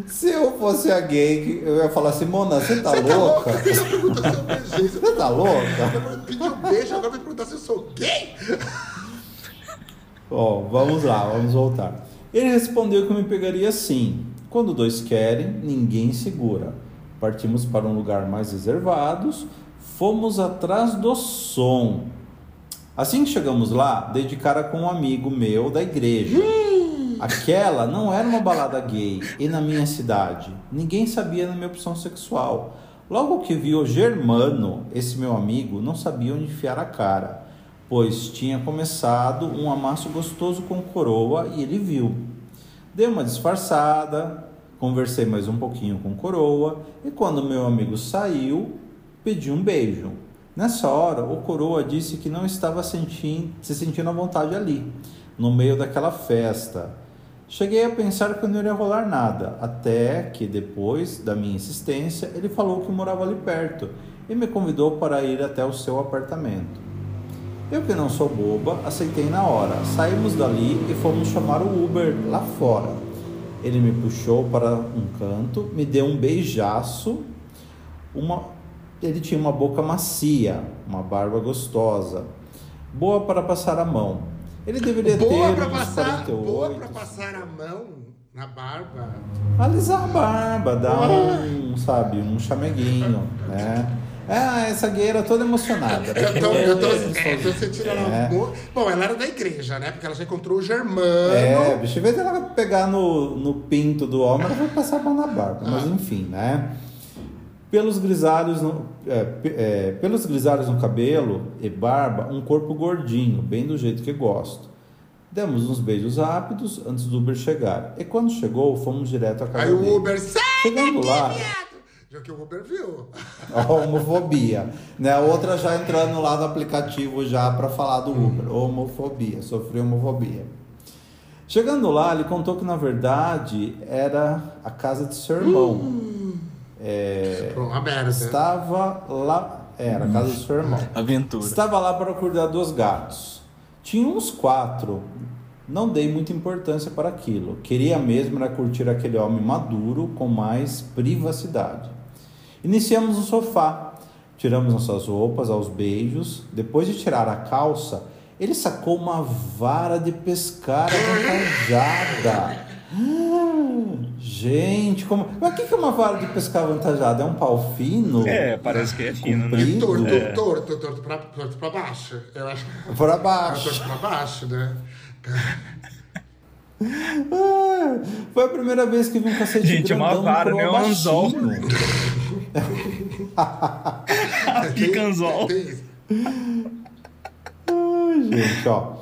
Se eu fosse a gay, eu ia falar assim, Mona, você tá Você tá louco? louca? Que você eu beijei? Você Você tá louca? pediu um beijo, agora vai perguntar se eu sou gay? Ó, vamos lá, vamos voltar. Ele respondeu que me pegaria sim. Quando dois querem, ninguém segura. Partimos para um lugar mais reservados, fomos atrás do som. Assim que chegamos lá, dei de cara com um amigo meu da igreja. Aquela não era uma balada gay e na minha cidade. Ninguém sabia da minha opção sexual. Logo que vi o Germano, esse meu amigo, não sabia onde enfiar a cara, pois tinha começado um amasso gostoso com coroa e ele viu. Dei uma disfarçada, conversei mais um pouquinho com coroa e quando meu amigo saiu, pedi um beijo. Nessa hora, o coroa disse que não estava sentindo, se sentindo à vontade ali, no meio daquela festa. Cheguei a pensar que não iria rolar nada, até que depois da minha insistência, ele falou que morava ali perto e me convidou para ir até o seu apartamento. Eu que não sou boba, aceitei na hora. Saímos dali e fomos chamar o Uber lá fora. Ele me puxou para um canto, me deu um beijaço, uma... ele tinha uma boca macia, uma barba gostosa, boa para passar a mão. Ele deveria Boa ter pra uns passar, 48. boa pra passar a mão na barba. Alisar a barba, dar um, sabe, um chameguinho, né? Ah, essa gay era toda emocionada. Eu tô, eu tô, Eles é, tô sentindo ela É. Bom, ela era da igreja, né? Porque ela já encontrou o Germano. É, bicho, em vez dela pegar no, no pinto do homem, ela vai passar a mão na barba. Mas Ah. enfim, né? Pelos grisalhos, no, é, é, pelos grisalhos no cabelo e barba, um corpo gordinho, bem do jeito que gosto. Demos uns beijos rápidos antes do Uber chegar. E quando chegou, fomos direto à casa Aí dele. o Uber, sai Chegando daqui, lá- viado! Já que o Uber viu. A homofobia. Né? A outra já entrando lá no aplicativo já para falar do Uber. Homofobia, sofri homofobia. Chegando lá, ele contou que na verdade era a casa de seu irmão. É, Pronto, uma merda. estava lá, era a casa de seu irmão. [LAUGHS] Aventura. Estava lá para cuidar dos gatos. Tinha uns quatro. Não dei muita importância para aquilo. Queria mesmo era curtir aquele homem maduro com mais privacidade. Iniciamos no sofá. Tiramos nossas roupas aos beijos. Depois de tirar a calça, ele sacou uma vara de pescar avantajada. Ah, Gente, como. Mas o que que é uma vara de pescar avantajada? É um pau fino? É, parece que é fino, né? Comprido? Torto, É. torto, torto pra, torto pra baixo. Eu acho que Por é abaixo. torto pra baixo, né? Ah, foi a primeira vez que vi um cacete Gente, é uma grandão vara, né? É um anzol. [LAUGHS] baixinho. Picanzol. Tem- tem. Ai, gente, ó.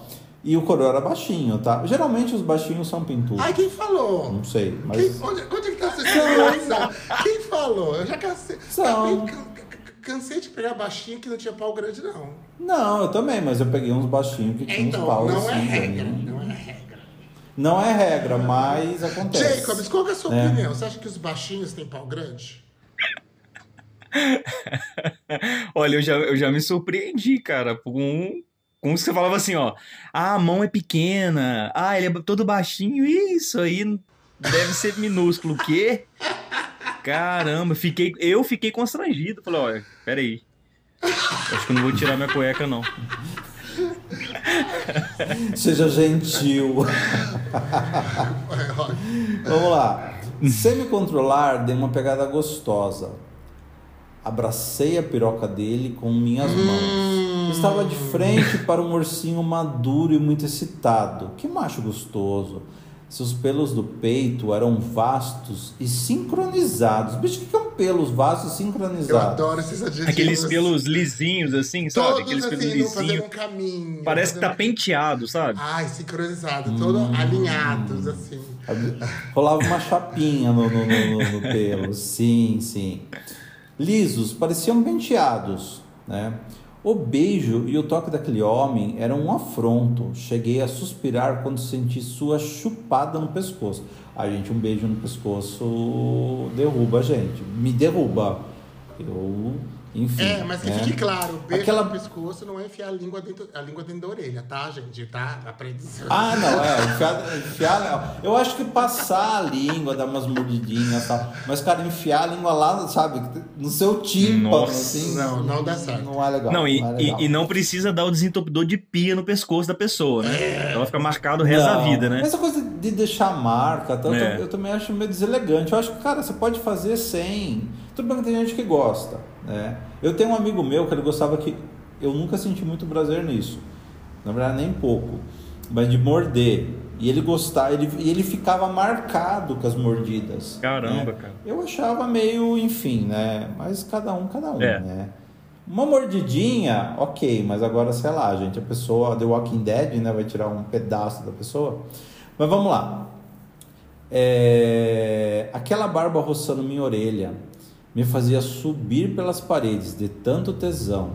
E o coroa era baixinho, tá? Geralmente os baixinhos são pintudos. Ai, quem falou? Não sei, Quem, mas. onde, onde é que tá essa segurança? Quem falou? Eu já cansei. São. Can- Cansei de pegar baixinho que não tinha pau grande, não. Não, eu também, mas eu peguei uns baixinhos que tinham uns Então, paus não é assim. regra. bem- Não é regra. Não é regra, mas acontece. Jacobs, qual que é a sua É. opinião? Você acha que os baixinhos têm pau grande? [LAUGHS] Olha, eu já, eu já me surpreendi, cara, com, com você falava assim, ó. Ah, a mão é pequena. Ah, ele é todo baixinho. Isso aí deve ser minúsculo. O quê? Caramba, fiquei, eu fiquei constrangido. Falei, olha, peraí. Acho que eu não vou tirar minha cueca, não. [LAUGHS] Seja gentil. [LAUGHS] Vamos lá. Sem me controlar, dei uma pegada gostosa. Abracei a piroca dele com minhas mãos. Estava de frente para um ursinho maduro e muito excitado. Que macho gostoso. Seus pelos do peito eram vastos e sincronizados. Bicho, o que é um pelos vastos e Eu sincronizados? adoro esses adjetivos. Aqueles pelos lisinhos, assim, sabe? Todos Aqueles pelos assim, fazendo lisinhos. um caminho. Parece que tá penteado, sabe? Ai, sincronizado, todos alinhados, assim. Rolava uma chapinha no, no- no- no pelo. Sim, sim. Lisos, pareciam penteados, né? O beijo e o toque daquele homem eram um afronto. Cheguei a suspirar quando senti sua chupada no pescoço. A gente, um beijo no pescoço derruba a gente. Me derruba. Eu, enfim. É, mas que né? fique claro, beijo Aquela- no pescoço não é enfiar a língua dentro, a língua dentro da orelha, tá, gente? Tá? Aprende Ah, não, é. Enfiar, enfiar, eu acho que passar a língua, dar umas mordidinhas e tal. Mas, cara, enfiar a língua lá, sabe, no seu tímpano, assim. Não, não dá certo. Não é legal. Não, e, é e, legal. e não precisa dar o desentupidor de pia no pescoço da pessoa, né? Ela fica marcado o resto da Não, vida, né? Essa coisa de deixar marca, tanto, É. eu também acho meio deselegante. Eu acho que, cara, você pode fazer sem. Tudo bem que tem gente que gosta, né? Eu tenho um amigo meu que ele gostava que. Eu nunca senti muito prazer nisso. Na verdade, nem pouco. Mas de morder. E ele gostava, ele, e ele ficava marcado com as mordidas. Caramba, né? cara. Eu achava meio, enfim, né? Mas cada um, cada um, É. né? Uma mordidinha, ok, mas agora, sei lá, gente, a pessoa, The Walking Dead, né, vai tirar um pedaço da pessoa. Mas vamos lá. É, Aquela barba roçando minha orelha me fazia subir pelas paredes de tanto tesão.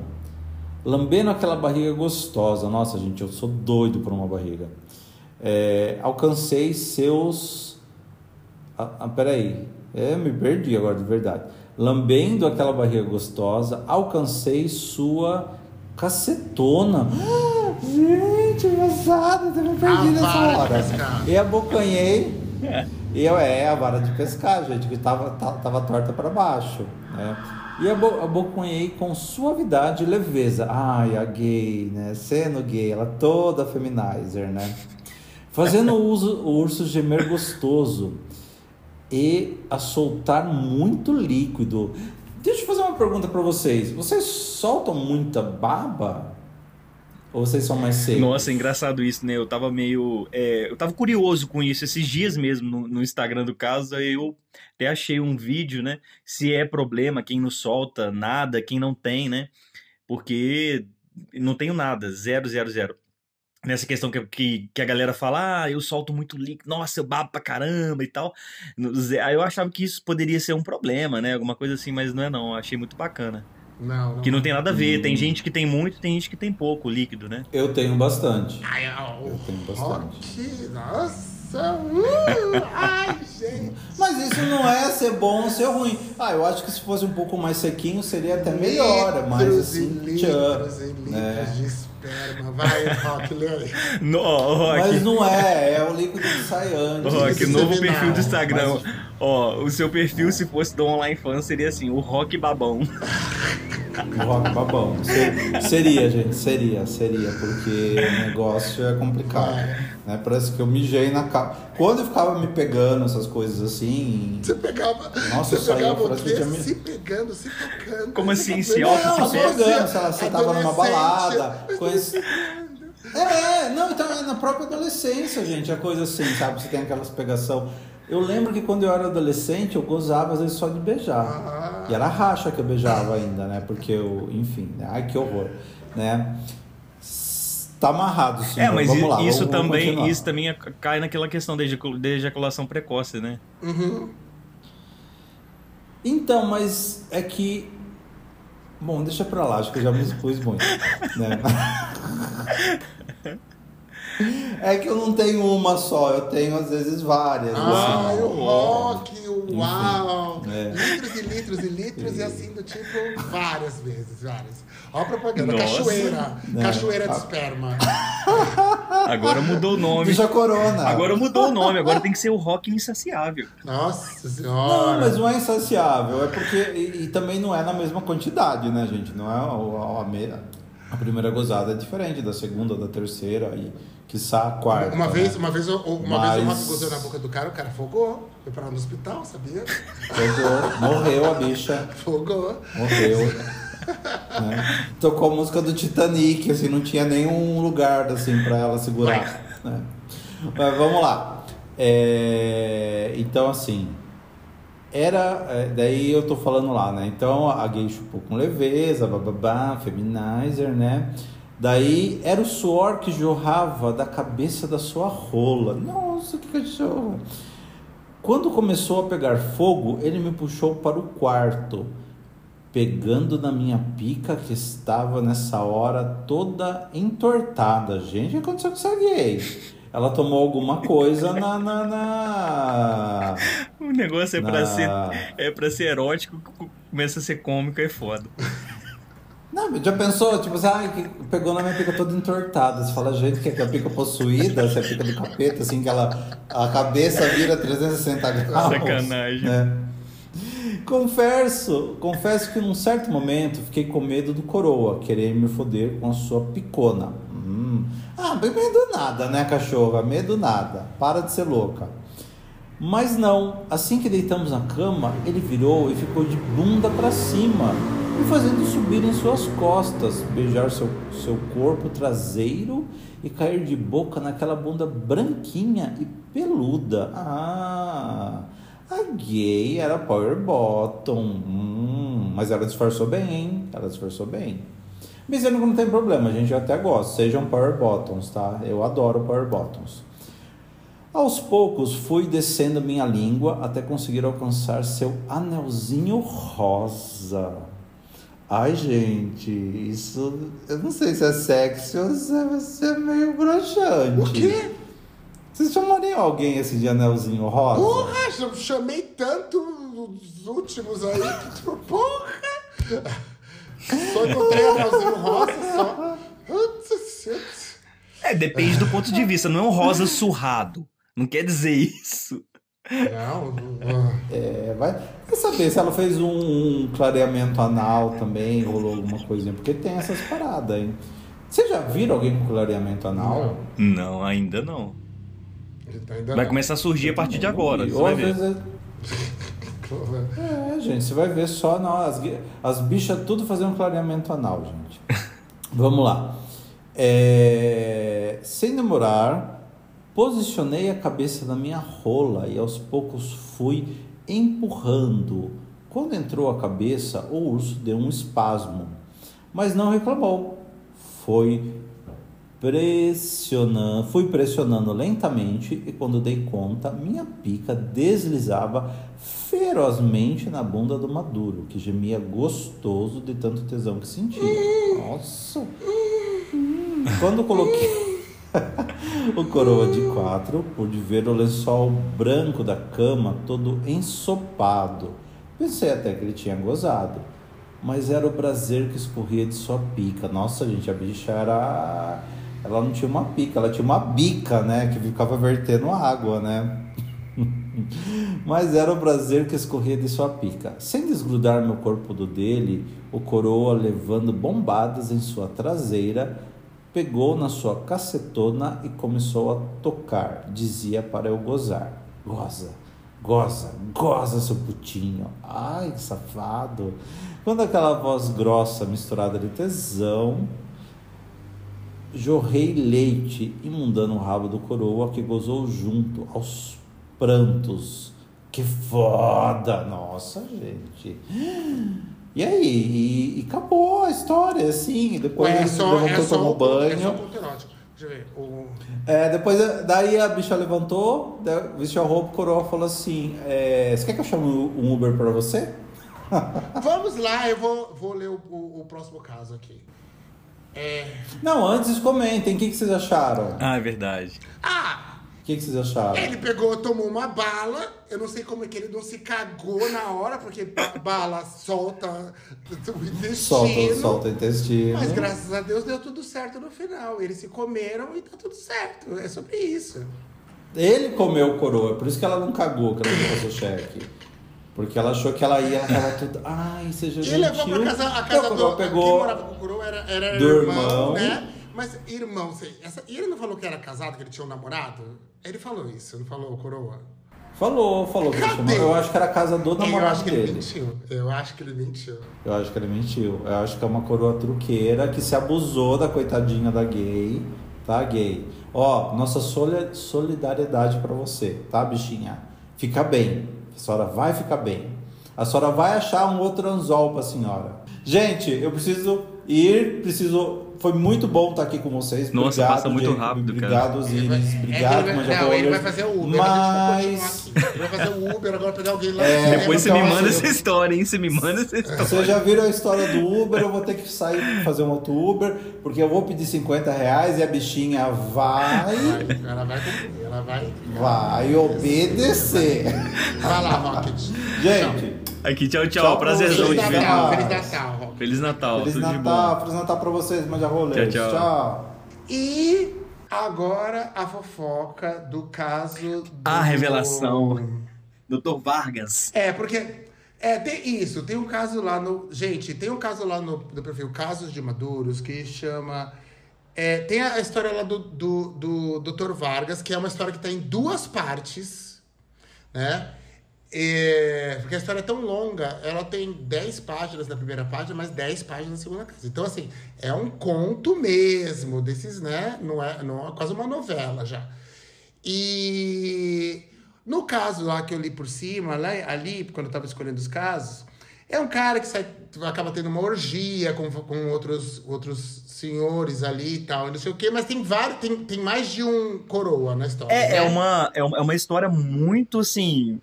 Lambendo aquela barriga gostosa. Nossa, gente, eu sou doido por uma barriga. É, alcancei seus. Ah, ah, peraí. É, me perdi agora de verdade. Lambendo aquela barriga gostosa, alcancei sua cacetona. Ah, [GASPS] gente, engraçado, eu me perdi nessa hora. E abocanhei. E eu, é, a vara de pescar, gente, que tava, tava, torta para baixo. Né? E abo- abocanhei com suavidade e leveza. Ai, a gay, né? Sendo gay, ela toda feminizer, né? Fazendo uso, o urso gemer gostoso e a soltar muito líquido. Deixa eu fazer uma pergunta para vocês. Vocês soltam muita baba? Ou vocês são mais secos? Nossa, é engraçado isso, né? Eu tava meio. é, eu tava curioso com isso esses dias mesmo no, no Instagram do caso. Aí eu até achei um vídeo, né? Se é problema, quem não solta nada, quem não tem, né? Porque não tenho nada, zero, zero, zero. Nessa questão que, que, que a galera fala, ah, eu solto muito líquido, nossa, eu babo pra caramba e tal. Aí eu achava que isso poderia ser um problema, né? Alguma coisa assim, mas não é não. Eu achei muito bacana. Não, não. Que não tem nada a ver. Hum. Tem gente que tem muito, tem gente que tem pouco líquido, né? Eu tenho bastante. Ai, ó, o Eu tenho bastante. rock, nossa, uh, [LAUGHS] ai, gente. Mas isso não é ser bom ou ser ruim. Ah, eu acho que se fosse um pouco mais sequinho seria até melhor, mas assim, e litros tchan, e litros né? de esperma. Vai, Rock, lê aí. No, Rock, Mas não é, é o líquido que sai antes. Rock, novo seminal, perfil do Instagram. mas- Ó, o seu perfil, se fosse do Online Fan, seria assim, o Rock Babão. O rock babão. Se- Seria, gente, seria, seria, porque o negócio é complicado. Né? Parece que eu mijei na cara. Quando eu ficava me pegando essas coisas assim. Você pegava. Nossa, eu você saía, pegava o quê? tinha me- Se pegando, se tocando. Como assim, se Não, auto- se Não, pegando, sei lá, você tava numa balada, conhece... É, não, então é na própria adolescência, gente, a coisa assim, sabe? Você tem aquelas pegação. Eu lembro que quando eu era adolescente, eu gozava às vezes só de beijar. Ah. E era racha que eu beijava ainda, né? Porque eu, enfim, né? ai que horror, né? Tá amarrado, sim. É, mas vamos lá, isso vamos- vamos também, continuar. isso também é- cai naquela questão da ejaculação precoce, né? Uhum. Então, mas é que. Bom, deixa pra lá, acho que eu já me expus muito. né? [LAUGHS] É que eu não tenho uma só, eu tenho às vezes várias. Ah, assim. o rock, o uau. É. Litros e litros e litros, e assim do tipo, várias vezes, várias. Ó a propaganda, Nossa. cachoeira. Né? Cachoeira de Ah. esperma. [LAUGHS] Agora mudou o nome. Bicha Corona. Agora mudou o nome, agora tem que ser o rock insaciável. Nossa Não, senhora. mas não é insaciável, é porque. E, e também não é na mesma quantidade, né, gente? Não é a, a, me- a primeira gozada é diferente da segunda, da terceira e quiçá a quarta. Uma vez, né? uma vez, uma Mas- vez o Rato gozou na boca do cara, o cara fogou. Foi parar no hospital, sabia? Pegou, morreu a bicha. Fogou. Morreu. né? Tocou a música do Titanic, assim, não tinha nenhum lugar assim para ela segurar. né? Mas vamos lá. É, então, assim, era. é, daí eu tô falando lá, né? Então a gay chupou com leveza, bababá, feminizer, né? Daí era o suor que jorrava da cabeça da sua rola. Nossa, que cachorro! Quando começou a pegar fogo, ele me puxou para o quarto, pegando na minha pica que estava nessa hora toda entortada. Gente, o que aconteceu com essa gay? Ela tomou alguma coisa na. na, na... [LAUGHS] O negócio é pra, na- ser, é ser erótico, começa a ser cômico, é foda. Não, já pensou, tipo assim, ai, que pegou na minha pica toda entortada. Você fala, gente, que é a pica possuída, se é a pica do capeta, assim, que ela, a cabeça vira 360 graus. Sacanagem. né? Confesso, confesso que num certo momento fiquei com medo do coroa querer me foder com a sua picona. Hum. Ah, medo nada, né, cachorra? Medo nada. Para de ser louca. Mas não, assim que deitamos na cama, ele virou e ficou de bunda para cima, me fazendo subir em suas costas, beijar seu, seu corpo traseiro e cair de boca naquela bunda branquinha e peluda. Ah, a gay era power bottom, hum, mas ela disfarçou bem, hein? Ela disfarçou bem. Eu não tem problema, gente, eu até gosto. Sejam power bottoms, tá? Eu adoro power bottoms. Aos poucos fui descendo minha língua até conseguir alcançar seu anelzinho rosa. Ai, gente, isso eu não sei se é sexy ou se é, se é meio broxante. O quê? Vocês chamariam alguém esse de anelzinho rosa? Porra, eu chamei tanto os últimos aí que, tipo, porra! Só encontrei [LAUGHS] anelzinho rosa, só. É, depende do ponto de vista, não é um rosa surrado. Não quer dizer isso. Não, não. É, vai. Quer saber se ela fez um, um clareamento anal também, rolou alguma coisinha? Porque tem essas paradas, hein? Vocês já viram alguém com clareamento anal? Não, ainda não. Ainda Vai não. começar a surgir a partir de agora. Você vai ver. é- É, gente, você vai ver só não, as, gui- as bichas tudo fazendo clareamento anal, gente. [LAUGHS] Vamos lá. É, sem demorar, posicionei a cabeça na minha rola e aos poucos fui empurrando. Quando entrou a cabeça, o urso deu um espasmo, mas não reclamou. Foi pressionando, fui pressionando lentamente e quando dei conta, minha pica deslizava ferozmente na bunda do Maduro, que gemia gostoso de tanto tesão que sentia. Nossa! Quando coloquei [LAUGHS] o coroa de quatro, pude ver o lençol branco da cama todo ensopado. Pensei até que ele tinha gozado, mas era o prazer que escorria de sua pica. Nossa, gente, a bicha era. Ela não tinha uma pica, ela tinha uma bica, né? Que ficava vertendo água, né? [LAUGHS] Mas era o prazer que escorria de sua pica. Sem desgrudar meu corpo do dele, o coroa, levando bombadas em sua traseira, pegou na sua cacetona e começou a tocar. Dizia para eu gozar: Goza, goza, goza, seu putinho. Ai, que safado. Quando aquela voz grossa misturada de tesão, jorrei leite, imundando o rabo do coroa que gozou junto aos prantos. Que foda! Nossa, gente. E aí? E, e acabou a história, assim. Depois Ué, é ele só, levantou, é só, tomou o- banho. é só o ponto erótico. Deixa eu ver. O... É, depois, daí a bicha levantou, vestiu a roupa, o coroa falou assim: é, Você quer que eu chame um Uber pra você? [LAUGHS] Vamos lá, eu vou, vou ler o, o- o próximo caso aqui. É... Não, antes comentem, o que, que vocês acharam? Ah, é verdade. Ah! Que, que vocês acharam? Ele pegou, tomou uma bala. Eu não sei como é que ele não se cagou na hora, porque ba- bala solta o intestino. Solta, solta o intestino. Mas graças a Deus deu tudo certo no final. Eles se comeram e tá tudo certo. É sobre isso. Ele comeu coroa, por isso que ela não cagou, que ela não passou cheque. Porque ela achou que ela ia, ela tudo. Ai, seja E gentil. levou pra casa, a Então, casa quando do. ela Quem pegou. morava com o coroa era, era do irmão, irmão. né? Mas irmão, sei, essa, e ele não falou que era casado, que ele tinha um namorado? Ele falou isso, não falou, coroa? Falou, falou ele chamou. Eu acho que era a casa do Eu namorado acho que ele dele. mentiu. Eu acho que ele mentiu. Eu acho que ele mentiu. Eu acho que é uma coroa truqueira que se abusou da coitadinha da gay, tá, gay? Ó, nossa soli- solidariedade pra você, tá, bichinha? Fica bem. A senhora vai ficar bem. A senhora vai achar um outro anzol pra senhora. Gente, eu preciso ir, preciso. Foi muito bom estar aqui com vocês. Nossa, Obrigado, passa muito Jacob. rápido, cara. Obrigado, Ele vai- é Obrigado, ele vai, Manja Não, ele vai fazer o Uber, Mas. Ele vai fazer o Uber, agora pegar alguém lá. É, Depois você me manda assim, essa história, hein? Você me manda essa história. Vocês já viram a história do Uber? Eu vou ter que sair pra fazer um outro Uber, porque eu vou pedir 50 reais e a bichinha vai, Vai, Ela vai cumprir, ela vai. vai obedecer. Vai lá, Rocket. Gente, Aqui, tchau, tchau. Tchau pra Prazerzão Feliz. Natal. Feliz Natal. Feliz Natal. Feliz tudo de Natal, bom. Feliz Natal pra vocês, Manja Rolês. Tchau, tchau. tchau. E agora a fofoca do caso. Do... A revelação. Doutor Vargas. É, porque. É, tem isso. Tem um caso lá no. Gente, tem um caso lá no, no perfil Casos de Maduros que chama. é, tem a história lá do, do, do Dr. Vargas, que é uma história que está em duas partes, né? É, porque a história é tão longa, ela tem 10 páginas na primeira página, mas 10 páginas na segunda página. Então, assim, é um conto mesmo, desses, né? Não é, não é quase uma novela já. E no caso lá que eu li por cima, lá, ali, quando eu tava escolhendo os casos, é um cara que sai, acaba tendo uma orgia com, com outros, outros senhores ali e tal, e não sei o quê, mas tem vários, tem, tem mais de um coroa na história. É, né? é, uma, é uma é uma história muito, assim,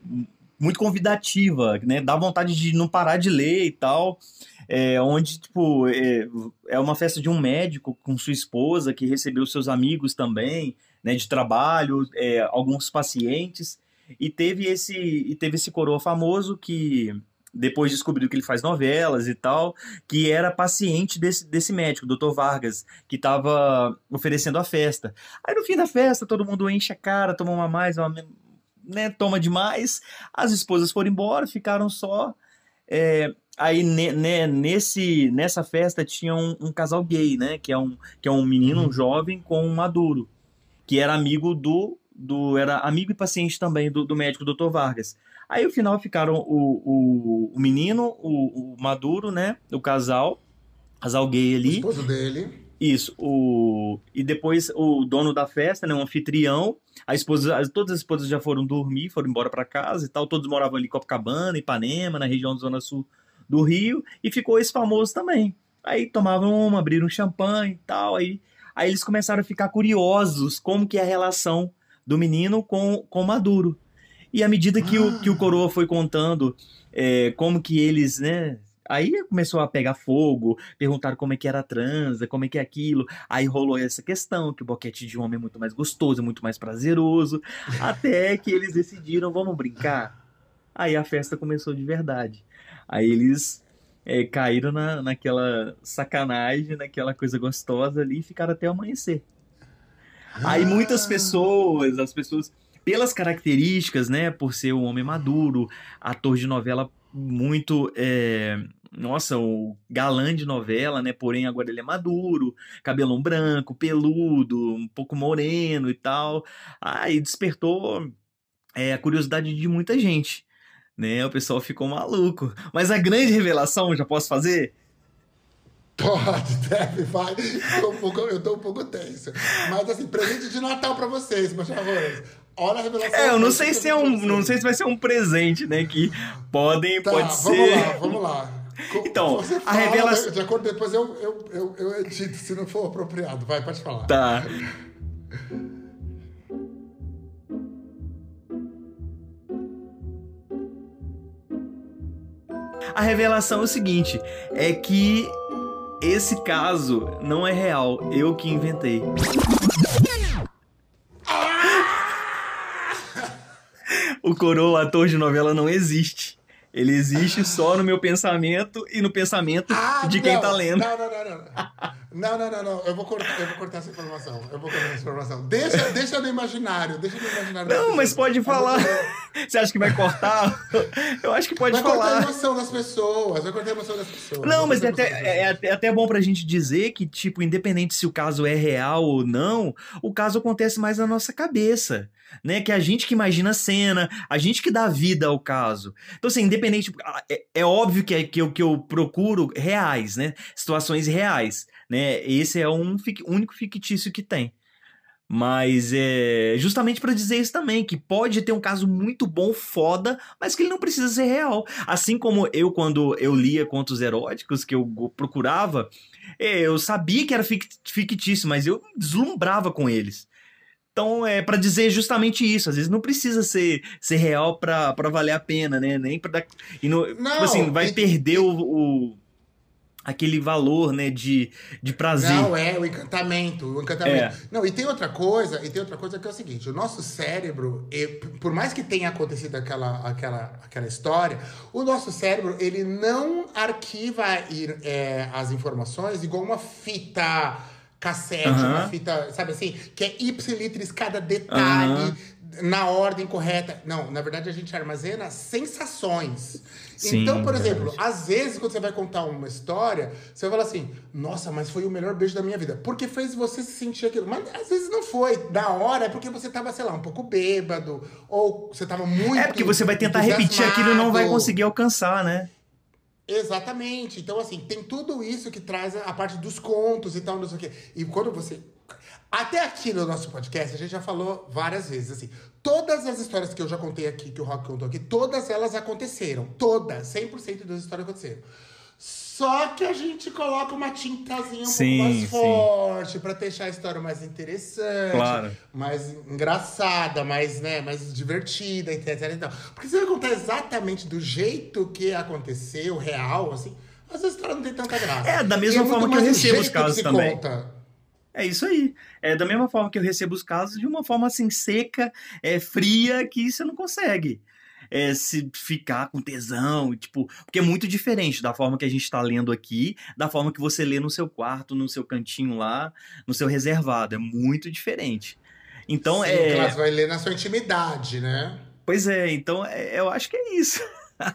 muito convidativa, né? Dá vontade de não parar de ler e tal. É, onde, tipo, é, é uma festa de um médico com sua esposa que recebeu seus amigos também, né? De trabalho, é, alguns pacientes. E teve esse, e teve esse coroa famoso que depois descobriu que ele faz novelas e tal, que era paciente desse, desse médico, Dr. Vargas, que estava oferecendo a festa. Aí no fim da festa, todo mundo enche a cara, toma uma mais, uma, né, toma demais. As esposas foram embora, ficaram só. É, aí ne, ne, nesse, nessa festa tinha um, um, casal gay, né? Que é um, que é um menino, um jovem com um maduro, que era amigo do. do era amigo e paciente também do, do médico Dr. Vargas. Aí no final ficaram o, o, o menino, o, o maduro, né? O casal, casal gay ali. O esposo dele. Isso, o e depois o dono da festa, né, um anfitrião, a esposa, todas as esposas já foram dormir, foram embora para casa e tal, todos moravam ali em Copacabana, Ipanema, na região da zona sul do Rio, e ficou esse famoso também. Aí tomavam uma, abriram champanhe e tal, aí, aí eles começaram a ficar curiosos como que é a relação do menino com, com Maduro. E à medida que, o, que o Coroa foi contando é, como que eles, né, Aí começou a pegar fogo, perguntaram como é que era a transa, como é que é aquilo. Aí rolou essa questão, que o boquete de homem é muito mais gostoso, muito mais prazeroso. [LAUGHS] até que eles decidiram, vamos brincar. Aí a festa começou de verdade. Aí eles é, caíram na, naquela sacanagem, naquela coisa gostosa ali e ficaram até amanhecer. Aí muitas pessoas, as pessoas, pelas características, né, por ser um homem maduro, ator de novela muito é, nossa, o galã de novela, né? Porém, agora ele é maduro, cabelão branco, peludo, um pouco moreno e tal. Aí despertou é, a curiosidade de muita gente, né? O pessoal ficou maluco. Mas a grande revelação, já posso fazer? Pode, deve, vai. Eu tô um pouco, eu tô um pouco tenso. Mas assim, presente de Natal pra vocês, meus favores. Olha a revelação. É, eu não sei se é um, não sei se vai ser um presente, né? Que podem, tá, pode vamos ser. lá, vamos lá. Então, a revelação. De acordo, depois eu, eu, eu, eu edito se não for apropriado. Vai, pode falar. Tá. A revelação é o seguinte: é que esse caso não é real, eu que inventei. o coroa, ator de novela, não existe. Ele existe só no meu pensamento e no pensamento Ah, de quem não. tá lendo. Não, não, não, não. Não, não, não, não. Eu vou cortar, eu vou cortar essa informação. Eu vou cortar essa informação. Deixa, deixa no imaginário. Deixa no imaginário. Não, mas pessoas. pode vou falar. Você acha que vai cortar? Eu acho que pode Vai cortar a falar. emoção das pessoas. Vai cortar a emoção das pessoas. Não, Vai mas é até, é, até- é até bom pra gente dizer que, tipo, independente se o caso é real ou não, o caso acontece mais na nossa cabeça, né? Que é a gente que imagina a cena, a gente que dá vida ao caso. Então, assim, independente... É, é óbvio que, é, que, eu, que eu procuro reais, né? Situações reais, né? Esse é um fic- único fictício que tem. Mas é justamente pra dizer isso também, que pode ter um caso muito bom, foda, mas que ele não precisa ser real. Assim como eu, quando eu lia contos eróticos, que eu procurava, é, eu sabia que era fic- fictício, mas eu deslumbrava com eles. Então, é pra dizer justamente isso. Às vezes não precisa ser, ser real pra valer a pena, né? Nem pra dar. E no, Não, tipo assim, vai e- perder o, o- aquele valor, né? De, de prazer. Não, é o encantamento, o encantamento. É. Não, e tem outra coisa, e tem outra coisa que é o seguinte, o nosso cérebro, e- por mais que tenha acontecido aquela, aquela, aquela história, o nosso cérebro, ele não arquiva é, as informações igual uma fita cassete, Aham. uma fita, sabe assim, que é ipsilitris cada detalhe na ordem correta. Não, na verdade a gente armazena sensações. Sim, então, por verdade. exemplo, às vezes, quando você vai contar uma história, você vai falar assim: nossa, mas foi o melhor beijo da minha vida. Porque fez você se sentir aquilo. Mas às vezes não foi. Da hora é porque você tava, sei lá, um pouco bêbado. Ou você tava muito. É porque você vai tentar repetir aquilo e não vai conseguir alcançar, né? Exatamente. Então, assim, tem tudo isso que traz a parte dos contos e tal, não sei o quê. E quando você. Até aqui no nosso podcast, a gente já falou várias vezes, assim, todas as histórias que eu já contei aqui, que o Rock contou aqui, todas elas aconteceram. Todas, 100% das histórias aconteceram. Só que a gente coloca uma tintazinha um Sim, pouco mais sim. forte pra deixar a história mais interessante, Claro. mais engraçada, mais, né, mais divertida, etc. e tal. Porque você vai contar exatamente do jeito que aconteceu, real, assim, às vezes a história não tem tanta graça. É, da mesma E muito forma que eu recebo os casos se também. conta. É isso aí. É da mesma forma que eu recebo os casos, de uma forma assim seca, é, fria, que você não consegue é, se ficar com tesão, tipo, porque é muito diferente da forma que a gente está lendo aqui, da forma que você lê no seu quarto, no seu cantinho lá, no seu reservado. É muito diferente. Então Sim, é. que Elas vai ler na sua intimidade, né? Pois é, então é, eu acho que é isso. [LAUGHS]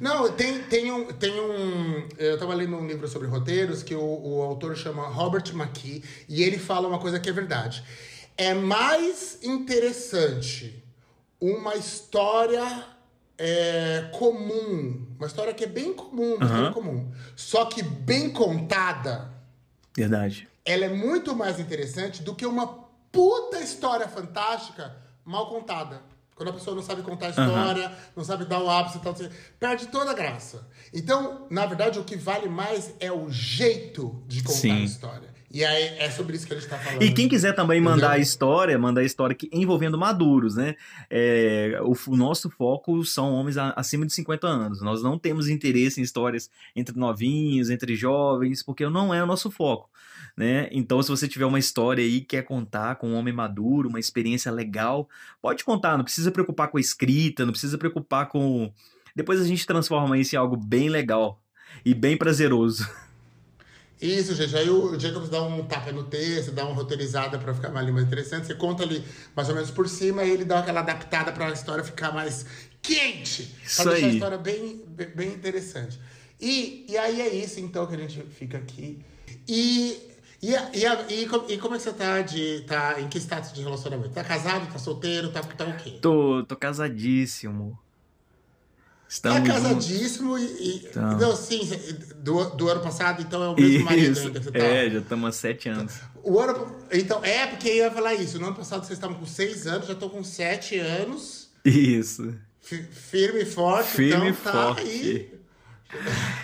Não, tem, tem, um, tem um. Eu tava lendo um livro sobre roteiros que o, o autor chama Robert McKee e ele fala uma coisa que é verdade. É mais interessante uma história é, comum, uma história que é bem comum, Aham. comum, só que bem contada, Verdade. ela é muito mais interessante do que uma puta história fantástica mal contada. Quando a pessoa não sabe contar a história, não sabe dar o ápice e tal, perde toda a graça. Então, na verdade, o que vale mais é o jeito de contar Sim. a história. E aí é sobre isso que a gente tá falando. E quem quiser também mandar a história, mandar a história que, envolvendo maduros, né? É, o, o nosso foco são homens a- acima de 50 anos. Nós não temos interesse em histórias entre novinhos, entre jovens, porque não é o nosso foco. Né? Então, se você tiver uma história aí que quer contar com um homem maduro, uma experiência legal, pode contar, não precisa preocupar com a escrita, não precisa preocupar com. Depois a gente transforma isso em algo bem legal e bem prazeroso. [LAUGHS] Isso, gente. Aí o Jacobs dá um tapa no texto, dá uma roteirizada pra ficar mais, mais interessante. Você conta ali mais ou menos por cima e ele dá aquela adaptada pra história ficar mais quente. Isso pra deixar a aí. história bem, bem, interessante. E, e aí é isso, então, que a gente fica aqui. E, e, a- e, a- e, e como é que você tá de. tá em que status de relacionamento? Tá casado, tá solteiro, tá, tá o quê? Tô, tô casadíssimo. Estamos juntos. casadíssimo e. e Então. Não, sim, do, do ano passado, então é o mesmo marido Isso, ainda que você tá. é, já estamos há sete anos. O ano. Então, é porque eu ia falar isso. No ano passado vocês estavam com seis anos, já estão com sete anos. Isso. fi- Firme e forte. Firme então, e tá forte. Aí.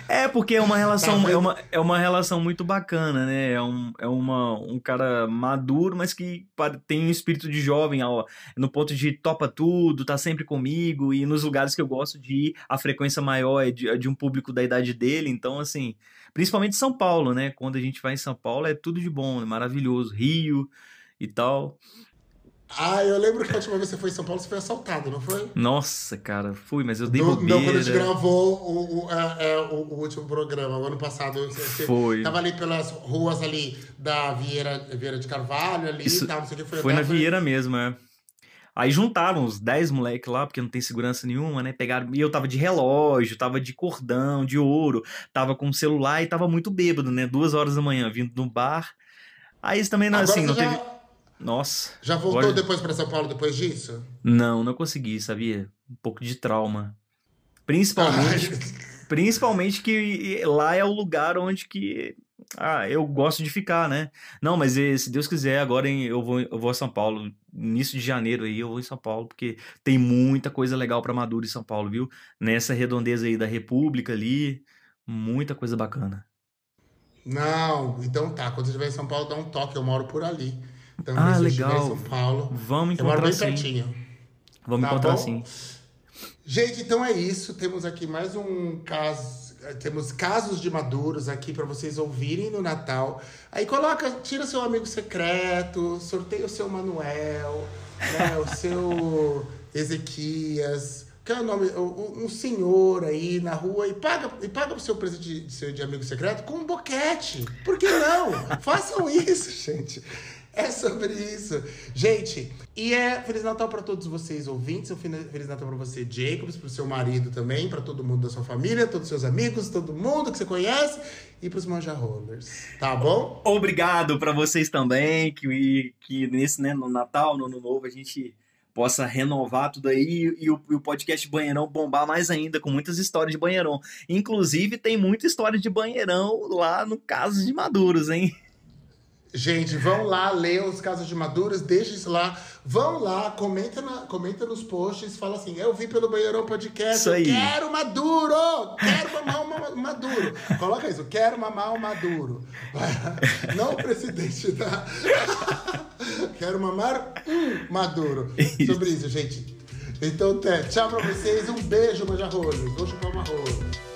É, porque é uma relação, Tá é, uma, é uma relação muito bacana, né? É um, é uma, um cara maduro, mas que tem um espírito de jovem, ó, no ponto de topa tudo, tá sempre comigo, e nos lugares que eu gosto de ir, a frequência maior é de, é de um público da idade dele, então, assim, principalmente São Paulo, né? Quando a gente vai em São Paulo é tudo de bom, é maravilhoso, Rio e tal. Ah, eu lembro que a última vez que você foi em São Paulo, você foi assaltado, não foi? Nossa, cara, fui, mas eu dei Do- bobeira. não, quando a gente gravou o, o, é, é, o, o último programa, o ano passado. Você, Foi. Tava ali pelas ruas ali da Vieira, Vieira de Carvalho, ali Isso e tal, não sei o que. Foi, Foi na Vieira mesmo, é. Aí juntaram uns 10 moleques lá, porque não tem segurança nenhuma, né? Pegaram. E eu tava de relógio, tava de cordão, de ouro, tava com celular e tava muito bêbado, né? Duas horas da manhã, vindo no bar. Aí eles também não, Agora assim, não já, teve. Nossa. já voltou agora- depois pra São Paulo depois disso? Não, não consegui, sabia? Um pouco de trauma. Principalmente. [LAUGHS] Principalmente que lá é o lugar onde que ah, eu gosto de ficar, né? Não, mas eh, se Deus quiser, agora eu vou, eu vou a São Paulo. Início de janeiro aí eu vou em São Paulo, porque tem muita coisa legal pra Maduro em São Paulo, viu? Nessa redondeza aí da República ali, muita coisa bacana. Não, então tá. Quando você estiver em São Paulo, dá um toque. Eu moro por ali. Então, Ah, eu legal. em São Paulo, Vamos eu moro encontrar bem sim. pertinho. Vamos Tá encontrar bom? sim. Gente, então é isso. Temos aqui mais um caso. Temos casos de maduros aqui para vocês ouvirem no Natal. Aí coloca, tira seu amigo secreto, sorteia o seu Manuel, né, o seu [LAUGHS] Ezequias, que é o nome, um senhor aí na rua e paga e paga o seu presente de, de amigo secreto com um boquete. Por que não? [LAUGHS] Façam isso, gente. [LAUGHS] É sobre isso. Gente, e é Feliz Natal para todos vocês ouvintes, um Feliz Natal para você, Jacobs, para o seu marido também, para todo mundo da sua família, todos os seus amigos, todo mundo que você conhece e para os manja rollers. Tá bom? Obrigado para vocês também, que, que nesse, né, no Natal, no Ano Novo, a gente possa renovar tudo aí e o, e o podcast Banheirão bombar mais ainda, com muitas histórias de banheirão. Inclusive, tem muita história de banheirão lá no Casos de Maduros, hein? Gente, vão lá ler os casos de maduros, deixa isso lá. Vão lá, comenta, na, comenta nos posts, fala assim: eu vi pelo Banheirão Podcast, Isso aí. quero maduro! Quero mamar um ma- maduro. Coloca isso, quero mamar um maduro. [LAUGHS] Não o presidente da. [LAUGHS] quero mamar um maduro. Sobre isso, gente. Então, até. Tchau pra vocês, um beijo, manjarolhos. Vou chupar uma rola.